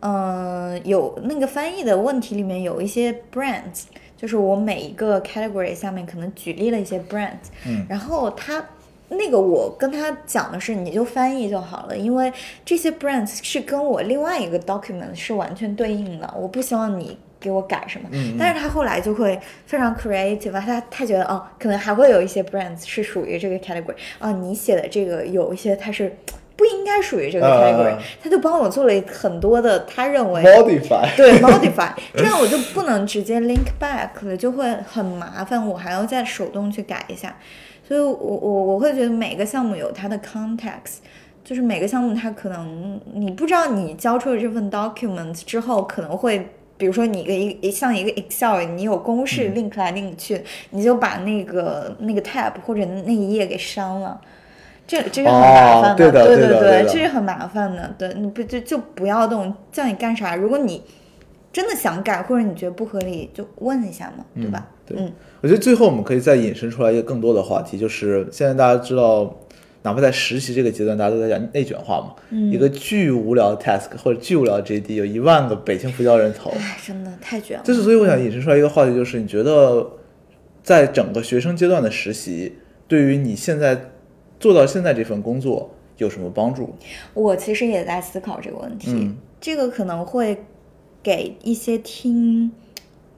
嗯、有那个翻译的问题里面有一些 brands，就是我每一个 category 下面可能举例了一些 brands，嗯然后他那个我跟他讲的是，你就翻译就好了，因为这些 brands 是跟我另外一个 document 是完全对应的，我不希望你给我改什么。嗯但是他后来就会非常 creative，啊他他觉得哦，可能还会有一些 brands 是属于这个 category 啊，你写的这个有一些它是。不应该属于这个啊 category，、他就帮我做了很多的他认为 modify，对 modify，这样我就不能直接 link back 了，就会很麻烦，我还要再手动去改一下。所以我我我会觉得每个项目有它的 context，就是每个项目它可能你不知道你交出了这份 document 之后可能会。比如说你一个一一像一个 Excel，你有公式 link 来 link 去，你就把那个那个 tab 或者那一页给删了，这这是很麻烦哦对的对对的对这是很麻烦的。对，你不就就不要动，叫你干啥？如果你真的想改，或者你觉得不合理，就问一下嘛，对吧？对嗯我觉得最后我们可以再引申出来一个更多的话题，就是现在大家知道，哪怕在实习这个阶段，大家都在讲内卷化嘛。嗯一个巨无聊的 task 或者巨无聊的 JD，有一万个北京浮交人投。哎，真的太卷了。就是所以我想引申出来一个话题，就是你觉得在整个学生阶段的实习，对于你现在做到现在这份工作有什么帮助？我其实也在思考这个问题，嗯。这个可能会给一些听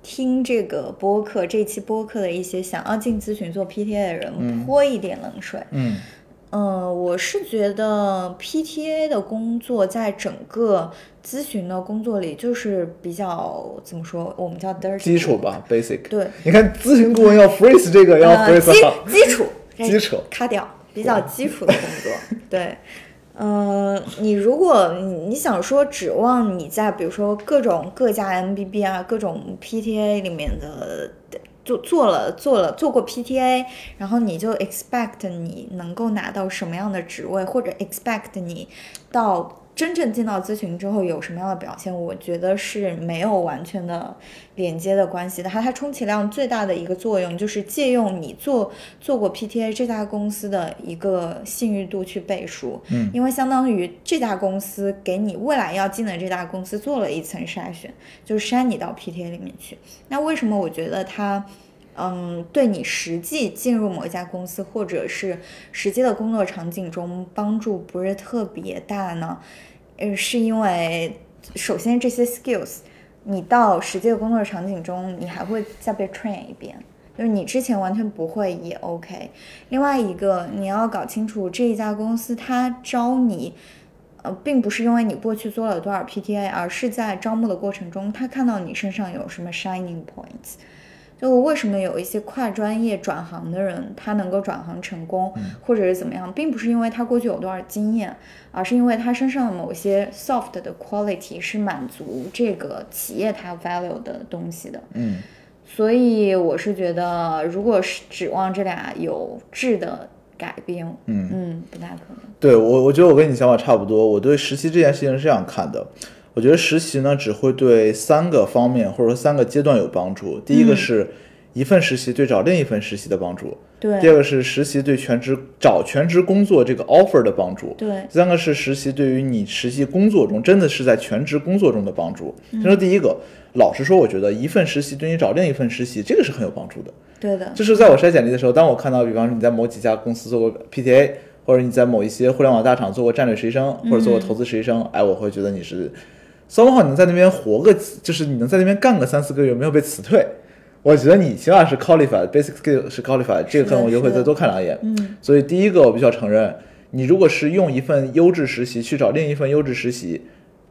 听这个播客这期播客的一些想要进咨询做 PTA 的人泼一点冷水。嗯。嗯，我是觉得 PTA 的工作在整个咨询的工作里，就是比较怎么说，我们叫 dirty 基础吧，basic。对，你看咨询顾问要 phrase 这个，要呃，基础，基础。卡掉，比较基础的工作，对，呃，你如果你你想说指望你在比如说各种各家 MBB 啊，各种 PTA 里面的做做了做了做过 PTA，然后你就 expect 你能够拿到什么样的职位，或者 expect 你到。真正进到咨询之后有什么样的表现？我觉得是没有完全的连接的关系的。它它充其量最大的一个作用就是借用你做做过 PTA 这家公司的一个信誉度去背书。嗯，因为相当于这家公司给你未来要进的这家公司做了一层筛选，就是筛你到 PTA 里面去。那为什么我觉得它，嗯，对你实际进入某一家公司或者是实际的工作场景中帮助不是特别大呢？呃，是因为首先这些 skills，你到实际的工作场景中，你还会再被 train 一遍，就是你之前完全不会也 OK。另外一个，你要搞清楚这一家公司它招你，呃，并不是因为你过去做了多少 PTA，而是在招募的过程中，他看到你身上有什么 shining points。就为什么有一些跨专业转行的人，他能够转行成功，或者是怎么样，并不是因为他过去有多少经验，而是因为他身上的某些 soft 的 quality 是满足这个企业它 value 的东西的。嗯，所以我是觉得，如果是指望这俩有质的改变，嗯嗯，不大可能。对我，我觉得我跟你想法差不多。我对实习这件事情是这样看的。我觉得实习呢，只会对三个方面或者说三个阶段有帮助。第一个是一份实习对找另一份实习的帮助，对。第二个是实习对全职找全职工作这个 offer 的帮助，对。第三个是实习对于你实习工作中真的是在全职工作中的帮助。先说第一个，老实说，我觉得一份实习对你找另一份实习这个是很有帮助的。对的。就是在我筛简历的时候，当我看到，比方说你在某几家公司做过 PTA，或者你在某一些互联网大厂做过战略实习生，或者做过投资实习生，哎，我会觉得你是。稍微好，你能在那边活个，就是你能在那边干个三四个月，没有被辞退，我觉得你起码是 qualified，basic skill 是 qualified，这个可能我就会再多看两眼。嗯，所以第一个我必须要承认，你如果是用一份优质实习去找另一份优质实习，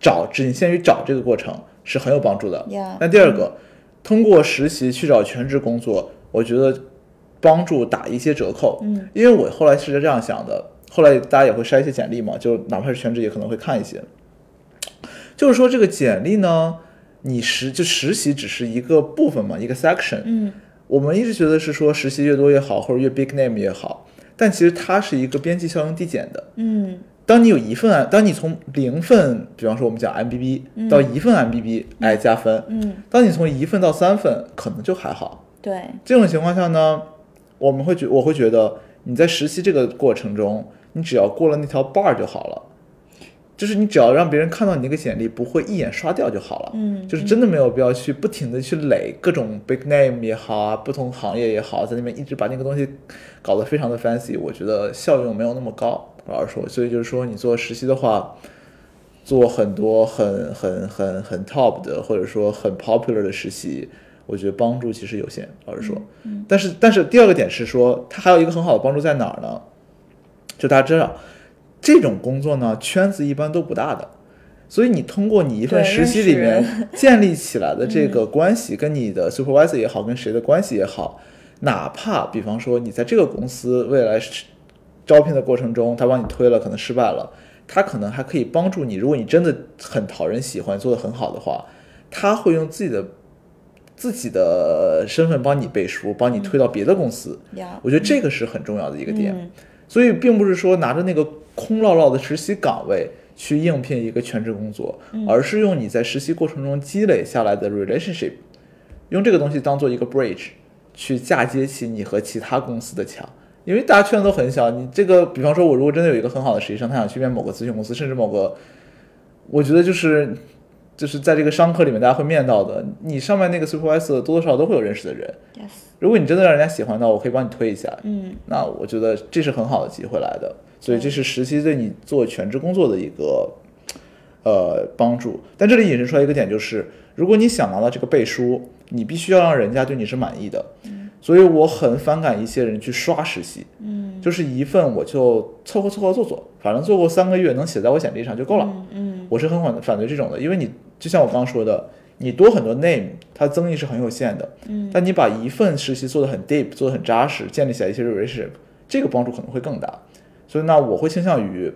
找仅限于找这个过程是很有帮助的。那第二个，通过实习去找全职工作，我觉得帮助打一些折扣。嗯，因为我后来是这样想的，后来大家也会筛一些简历嘛，就哪怕是全职也可能会看一些。就是说，这个简历呢，你实就实习只是一个部分嘛，一个 section。嗯，我们一直觉得是说实习越多越好，或者越 big name 越好，但其实它是一个边际效应递减的。嗯，当你有一份，当你从零份，比方说我们讲 MBB 到一份 MBB，哎加分。嗯，当你从一份到三份，可能就还好。对，这种情况下呢，我们会觉我会觉得你在实习这个过程中，你只要过了那条 bar 就好了。就是你只要让别人看到你那个简历，不会一眼刷掉就好了。嗯，就是真的没有必要去不停的去垒各种 big name 也好啊，不同行业也好，在那边一直把那个东西搞得非常的 fancy，我觉得效用没有那么高。老实说，所以就是说你做实习的话，做很多很很很很 top 的，或者说很 popular 的实习，我觉得帮助其实有限。老实说，嗯，但是但是第二个点是说，它还有一个很好的帮助在哪儿呢？就大家知道。这种工作呢，圈子一般都不大的，所以你通过你一份实习里面 建立起来的这个关系，跟你的 supervisor 也好，跟谁的关系也好，哪怕比方说你在这个公司未来招聘的过程中，他帮你推了，可能失败了，他可能还可以帮助你。如果你真的很讨人喜欢，做得很好的话，他会用自己的自己的身份帮你背书，帮你推到别的公司。我觉得这个是很重要的一个点。所以并不是说拿着那个。空落落的实习岗位去应聘一个全职工作，而是用你在实习过程中积累下来的 relationship，用这个东西当做一个 bridge，去嫁接起你和其他公司的墙。因为大家圈子都很小，你这个，比方说，我如果真的有一个很好的实习生，他想去面某个咨询公司，甚至某个，我觉得就是就是在这个商科里面大家会面到的，你上面那个 supervisor 多多少少都会有认识的人。如果你真的让人家喜欢，到我可以帮你推一下。嗯，那我觉得这是很好的机会来的。所以这是实习对你做全职工作的一个呃帮助，但这里引申出来一个点就是，如果你想拿到这个背书，你必须要让人家对你是满意的。所以我很反感一些人去刷实习，嗯，就是一份我就凑合凑合做做，反正做过三个月能写在我简历上就够了。嗯，我是很反反对这种的，因为你就像我刚刚说的，你多很多 name，它增益是很有限的。嗯，但你把一份实习做的很 deep，做的很扎实，建立起来一些 relationship，这个帮助可能会更大。所以，呢我会倾向于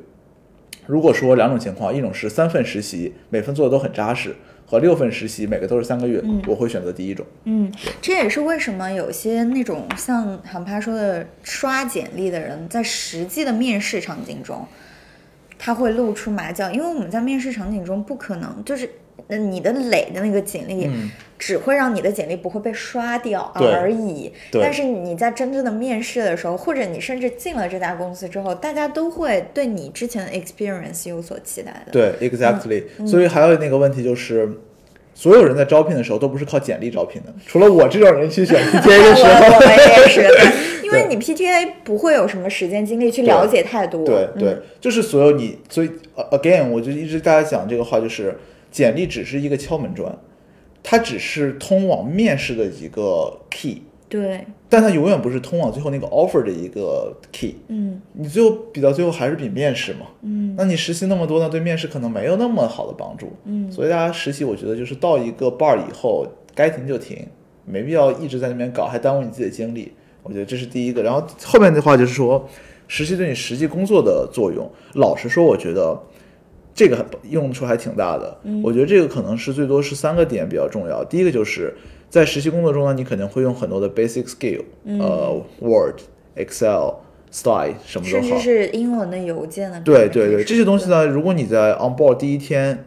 如果说两种情况，一种是三份实习，每份做的都很扎实，和六份实习，每个都是三个月，我会选择第一种。嗯，这也是为什么有些那种像韩趴说的刷简历的人，在实际的面试场景中，他会露出马脚，因为我们在面试场景中不可能就是。呃，你的累的那个简历，只会让你的简历不会被刷掉而已。但是你在真正的面试的时候，或者你甚至进了这家公司之后，大家都会对你之前的 experience 有所期待的。对，exactly。所以还有那个问题就是，所有人在招聘的时候都不是靠简历招聘的，除了我这种人去选 PTA 的时候，我们也是，因为你 PTA 不会有什么时间精力去了解太多。对对，就是所有你，所以 again，我就一直大家讲这个话就是。简历只是一个敲门砖，它只是通往面试的一个 key，对，但它永远不是通往最后那个 offer 的一个 key。嗯，你最后比到最后还是比面试嘛。嗯，那你实习那么多呢，对面试可能没有那么好的帮助。嗯，所以大家实习，我觉得就是到一个 bar 以后，该停就停，没必要一直在那边搞，还耽误你自己的精力。我觉得这是第一个。然后后面的话就是说，实习对你实际工作的作用，老实说，我觉得。这个用处还挺大的，我觉得这个可能是最多是三个点比较重要。第一个就是在实习工作中呢，你肯定会用很多的 basic skill，呃，Word、Excel。Style 什么都好，甚至是英文的邮件的。对对对，这些东西呢，如果你在 on board 第一天，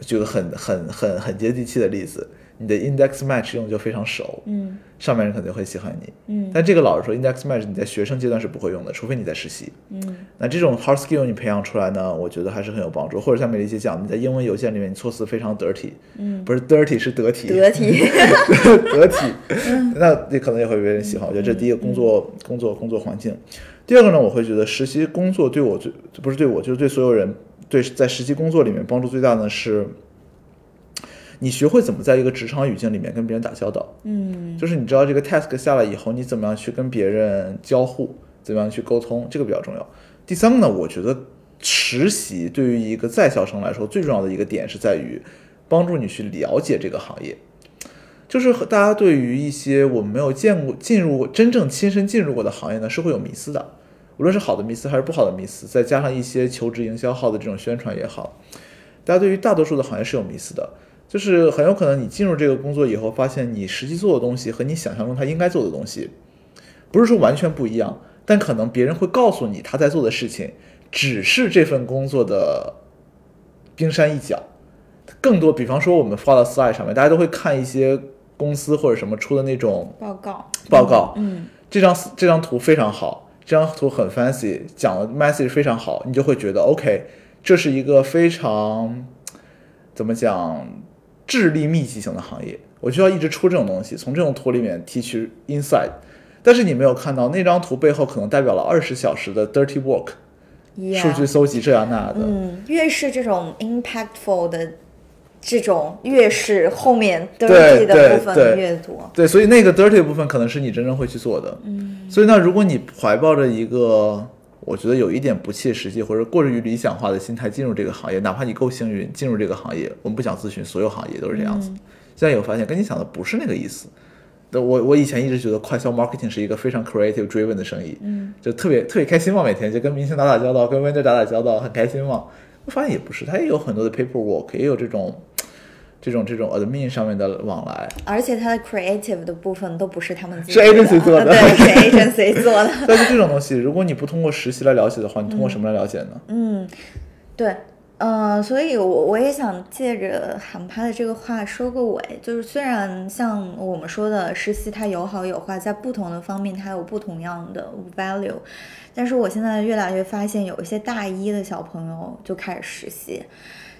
举个很很很很接地气的例子。你的 index match 用就非常熟，嗯，上面人肯定会喜欢你，嗯，但这个老实说，index match 你在学生阶段是不会用的，除非你在实习，嗯，那这种 hard skill 你培养出来呢，我觉得还是很有帮助。或者像美丽姐讲，你在英文邮件里面你措辞非常得体，嗯，不是 dirty 是得体，得体，得体，那你可能也会被人喜欢。我觉得这第一个工作工作工作环境，第二个呢，我会觉得实习工作对我最不是对我，就是对所有人对在实习工作里面帮助最大的是。你学会怎么在一个职场语境里面跟别人打交道，嗯，就是你知道这个 task 下来以后，你怎么样去跟别人交互，怎么样去沟通，这个比较重要。第三个呢，我觉得实习对于一个在校生来说，最重要的一个点是在于帮助你去了解这个行业。就是大家对于一些我们没有见过、进入过、真正亲身进入过的行业呢，是会有迷思的。无论是好的迷思还是不好的迷思，再加上一些求职营销号的这种宣传也好，大家对于大多数的行业是有迷思的。就是很有可能你进入这个工作以后，发现你实际做的东西和你想象中他应该做的东西，不是说完全不一样，但可能别人会告诉你他在做的事情只是这份工作的冰山一角。更多，比方说我们发到 slide 上面，大家都会看一些公司或者什么出的那种报告，报告，嗯，这张这张图非常好，这张图很 fancy，讲的 message 非常好，你就会觉得 OK，这是一个非常怎么讲？智力密集型的行业，我就要一直出这种东西，从这种图里面提取 insight。但是你没有看到那张图背后可能代表了二十小时的 dirty work，数据搜集这样那的。嗯，越是这种 impactful 的这种，越是后面 dirty 的部分越多。对，所以那个 dirty 部分可能是你真正会去做的。嗯，所以那，如果你怀抱着一个。我觉得有一点不切实际或者过于理想化的心态进入这个行业，哪怕你够幸运进入这个行业，我们不想咨询，所有行业都是这样子。现在有发现，跟你想的不是那个意思。我我以前一直觉得快销 marketing 是一个非常 creative driven 的生意，嗯，就特别特别开心嘛，每天就跟明星打打交道，跟 vendor 打打交道，很开心嘛。我发现也不是，它也有很多的 paperwork，也有这种。这种这种 admin 上面的往来，而且它的 creative 的部分都不是他们自己，是 agency 做的，对，是 agency 做的。但是这种东西，如果你不通过实习来了解的话，你通过什么来了解呢？嗯，对，呃，所以我我也想借着韩趴的这个话说个尾，就是虽然像我们说的实习它有好有坏，在不同的方面它有不同样的 value，但是我现在越来越发现，有一些大一的小朋友就开始实习。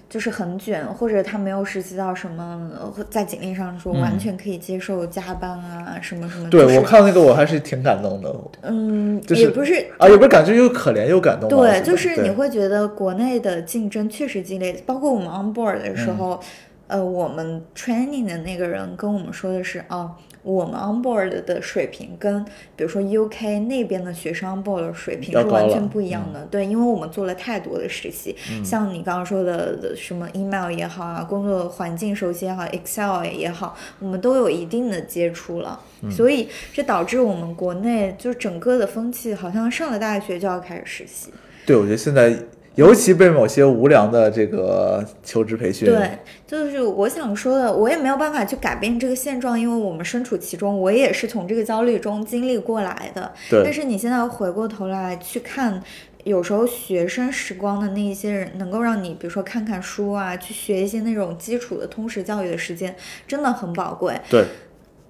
就是很卷，或者他没有实习到什么，在简历上说完全可以接受加班啊，什么什么。对我看那个我还是挺感动的。嗯，也不是啊，也不是感觉又可怜又感动。对，就是你会觉得国内的竞争确实激烈，包括我们 on board 的时候，呃，我们 training 的那个人跟我们说的是啊。我们 onboard 的水平跟比如说 UK 那边的学生 onboard 的水平是完全不一样的，对，因为我们做了太多的实习，像你刚刚说的什么 email 也好啊，工作环境熟悉也好，Excel 也好，我们都有一定的接触了，所以这导致我们国内就整个的风气好像上了大学就要开始实习。对，我觉得现在尤其被某些无良的这个求职培训，对，就是我想说的，我也没有办法去改变这个现状，因为我们身处其中，我也是从这个焦虑中经历过来的。对但是你现在回过头来去看，有时候学生时光的那一些人，能够让你，比如说看看书啊，去学一些那种基础的通识教育的时间，真的很宝贵。对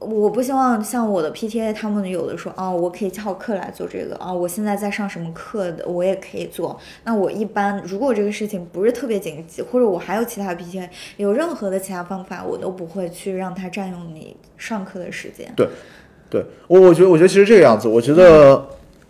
我不希望像我的 PTA 他们有的说，哦，我可以翘课来做这个，啊、我现在在上什么课的，我也可以做。那我一般如果这个事情不是特别紧急，或者我还有其他 PTA，有任何的其他方法，我都不会去让它占用你上课的时间。对，对我我觉得我觉得其实这个样子，我觉得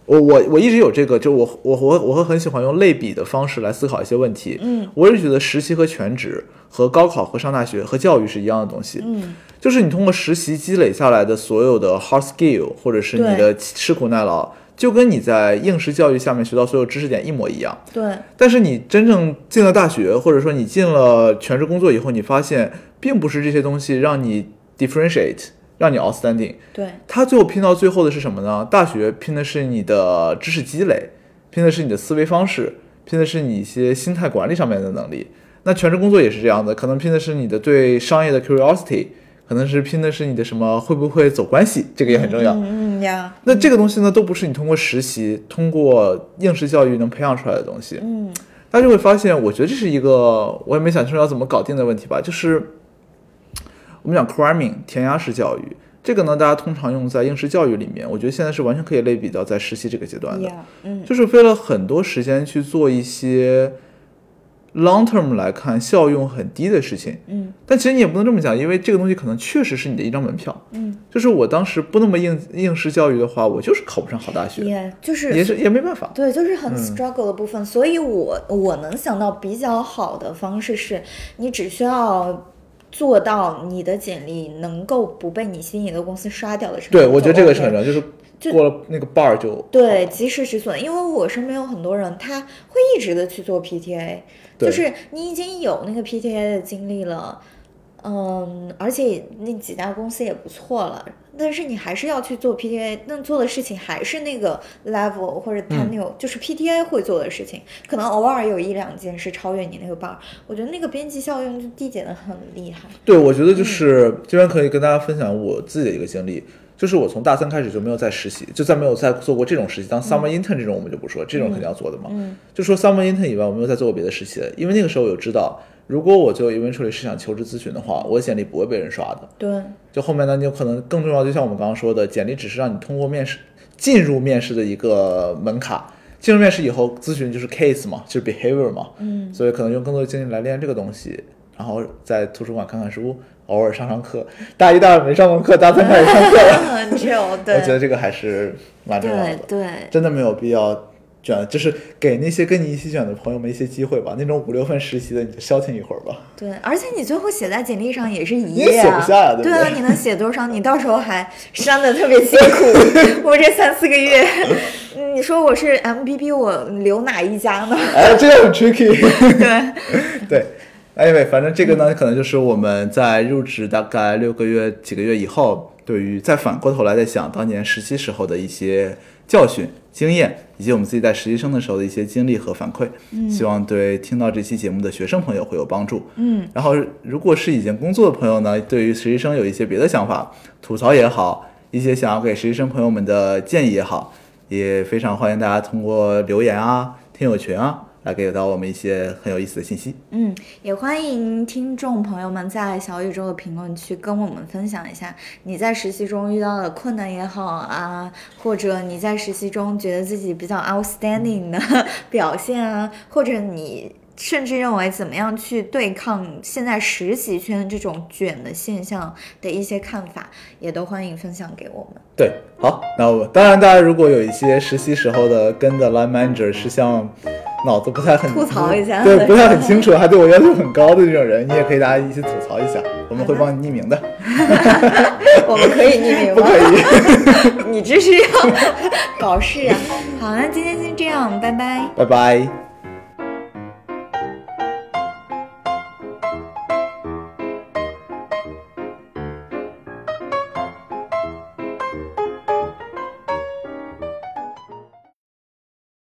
我我我一直有这个，就我我我我会很喜欢用类比的方式来思考一些问题。嗯我是觉得实习和全职和高考和上大学和教育是一样的东西。嗯就是你通过实习积累下来的所有的 hard skill，或者是你的吃苦耐劳，就跟你在应试教育下面学到所有知识点一模一样。对但是你真正进了大学，或者说你进了全职工作以后，你发现并不是这些东西让你 differentiate，让你 outstanding。对他最后拼到最后的是什么呢？大学拼的是你的知识积累，拼的是你的思维方式，拼的是你一些心态管理上面的能力。那全职工作也是这样的，可能拼的是你的对商业的 curiosity，可能是拼的是你的什么会不会走关系，这个也很重要。嗯嗯呀，那这个东西呢，都不是你通过实习、通过应试教育能培养出来的东西。嗯大家就会发现，我觉得这是一个我也没想清楚要怎么搞定的问题吧，就是我们讲 cramming 填鸭式教育，这个呢，大家通常用在应试教育里面，我觉得现在是完全可以类比到在实习这个阶段的，呀，嗯就是费了很多时间去做一些 long term 来看效用很低的事情。嗯但其实你也不能这么讲，因为这个东西可能确实是你的一张门票。嗯，就是我当时不那么应应试教育的话，我就是考不上好大学，也就是也是也没办法。对，就是很嗯 struggle 的部分，所以我我能想到比较好的方式是，你只需要做到你的简历能够不被你心仪的公司刷掉的程度。对，我觉得这个是很重要，就是过了那个 bar 就对，及时止损。因为我身边有很多人，他会一直的去做 PTA，就是你已经有那个 PTA 的经历了，嗯，而且那几家公司也不错了。但是你还是要去做 PTA，那做的事情还是那个 level 或者 tenure，、就是 PTA 会做的事情，可能偶尔有一两件是超越你那个 bar。我觉得那个边际效用就递减的很厉害。对，我觉得就是这边可以跟大家分享我自己的一个经历，就是我从大三开始就没有再实习，就再没有再做过这种实习。当 summer intern 这种我们就不说，这种肯定要做的嘛。嗯就说 summer intern 以外，我没有再做过别的实习了，因为那个时候有知道，如果我最后 eventually 是想求职咨询的话，我的简历不会被人刷的。对，就后面呢，你有可能更重要，就像我们刚刚说的，简历只是让你通过面试进入面试的一个门槛。进入面试以后，咨询就是 case 嘛，就是 behavior 嘛，嗯所以可能用更多的精力来练这个东西，然后在图书馆看看书，偶尔上上课。大一、大二没上过课，大三开始上课了。对，我觉得这个还是蛮重要的，对对。真的没有必要卷，就是给那些跟你一起卷的朋友们一些机会吧。那种五六份实习的，你就消停一会儿吧。对，而且你最后写在简历上也是一你也页啊，写不下呀对不对啊，你能写多少？你到时候还删的特别辛苦，我这三四个月，你说我是 MBB，我留哪一家呢？哎，这个很 tricky。对，对，anyway，反正这个呢，可能就是我们在入职大概六个月、几个月以后，对于再反过头来再想当年实习时候的一些教训、经验，以及我们自己在实习生的时候的一些经历和反馈，希望对听到这期节目的学生朋友会有帮助。嗯，然后，如果是已经工作的朋友呢，对于实习生有一些别的想法，吐槽也好，一些想要给实习生朋友们的建议也好，也非常欢迎大家通过留言啊、听友群啊，来给到我们一些很有意思的信息。嗯，也欢迎听众朋友们在小宇宙的评论区跟我们分享一下你在实习中遇到的困难也好啊，或者你在实习中觉得自己比较 outstanding 的 表现啊，或者你甚至认为怎么样去对抗现在实习圈这种卷的现象的一些看法，也都欢迎分享给我们。对，好，那我当然，大家如果有一些实习时候的跟的 line manager 是像脑子不太很吐槽一下对，不太很清楚，还对我要求很高的这种人，你也可以大家一起吐槽一下，我们会帮你匿名的，我们可以匿名不吗？可以？你这是要搞事呀、好，那今天先这样，拜拜。拜拜。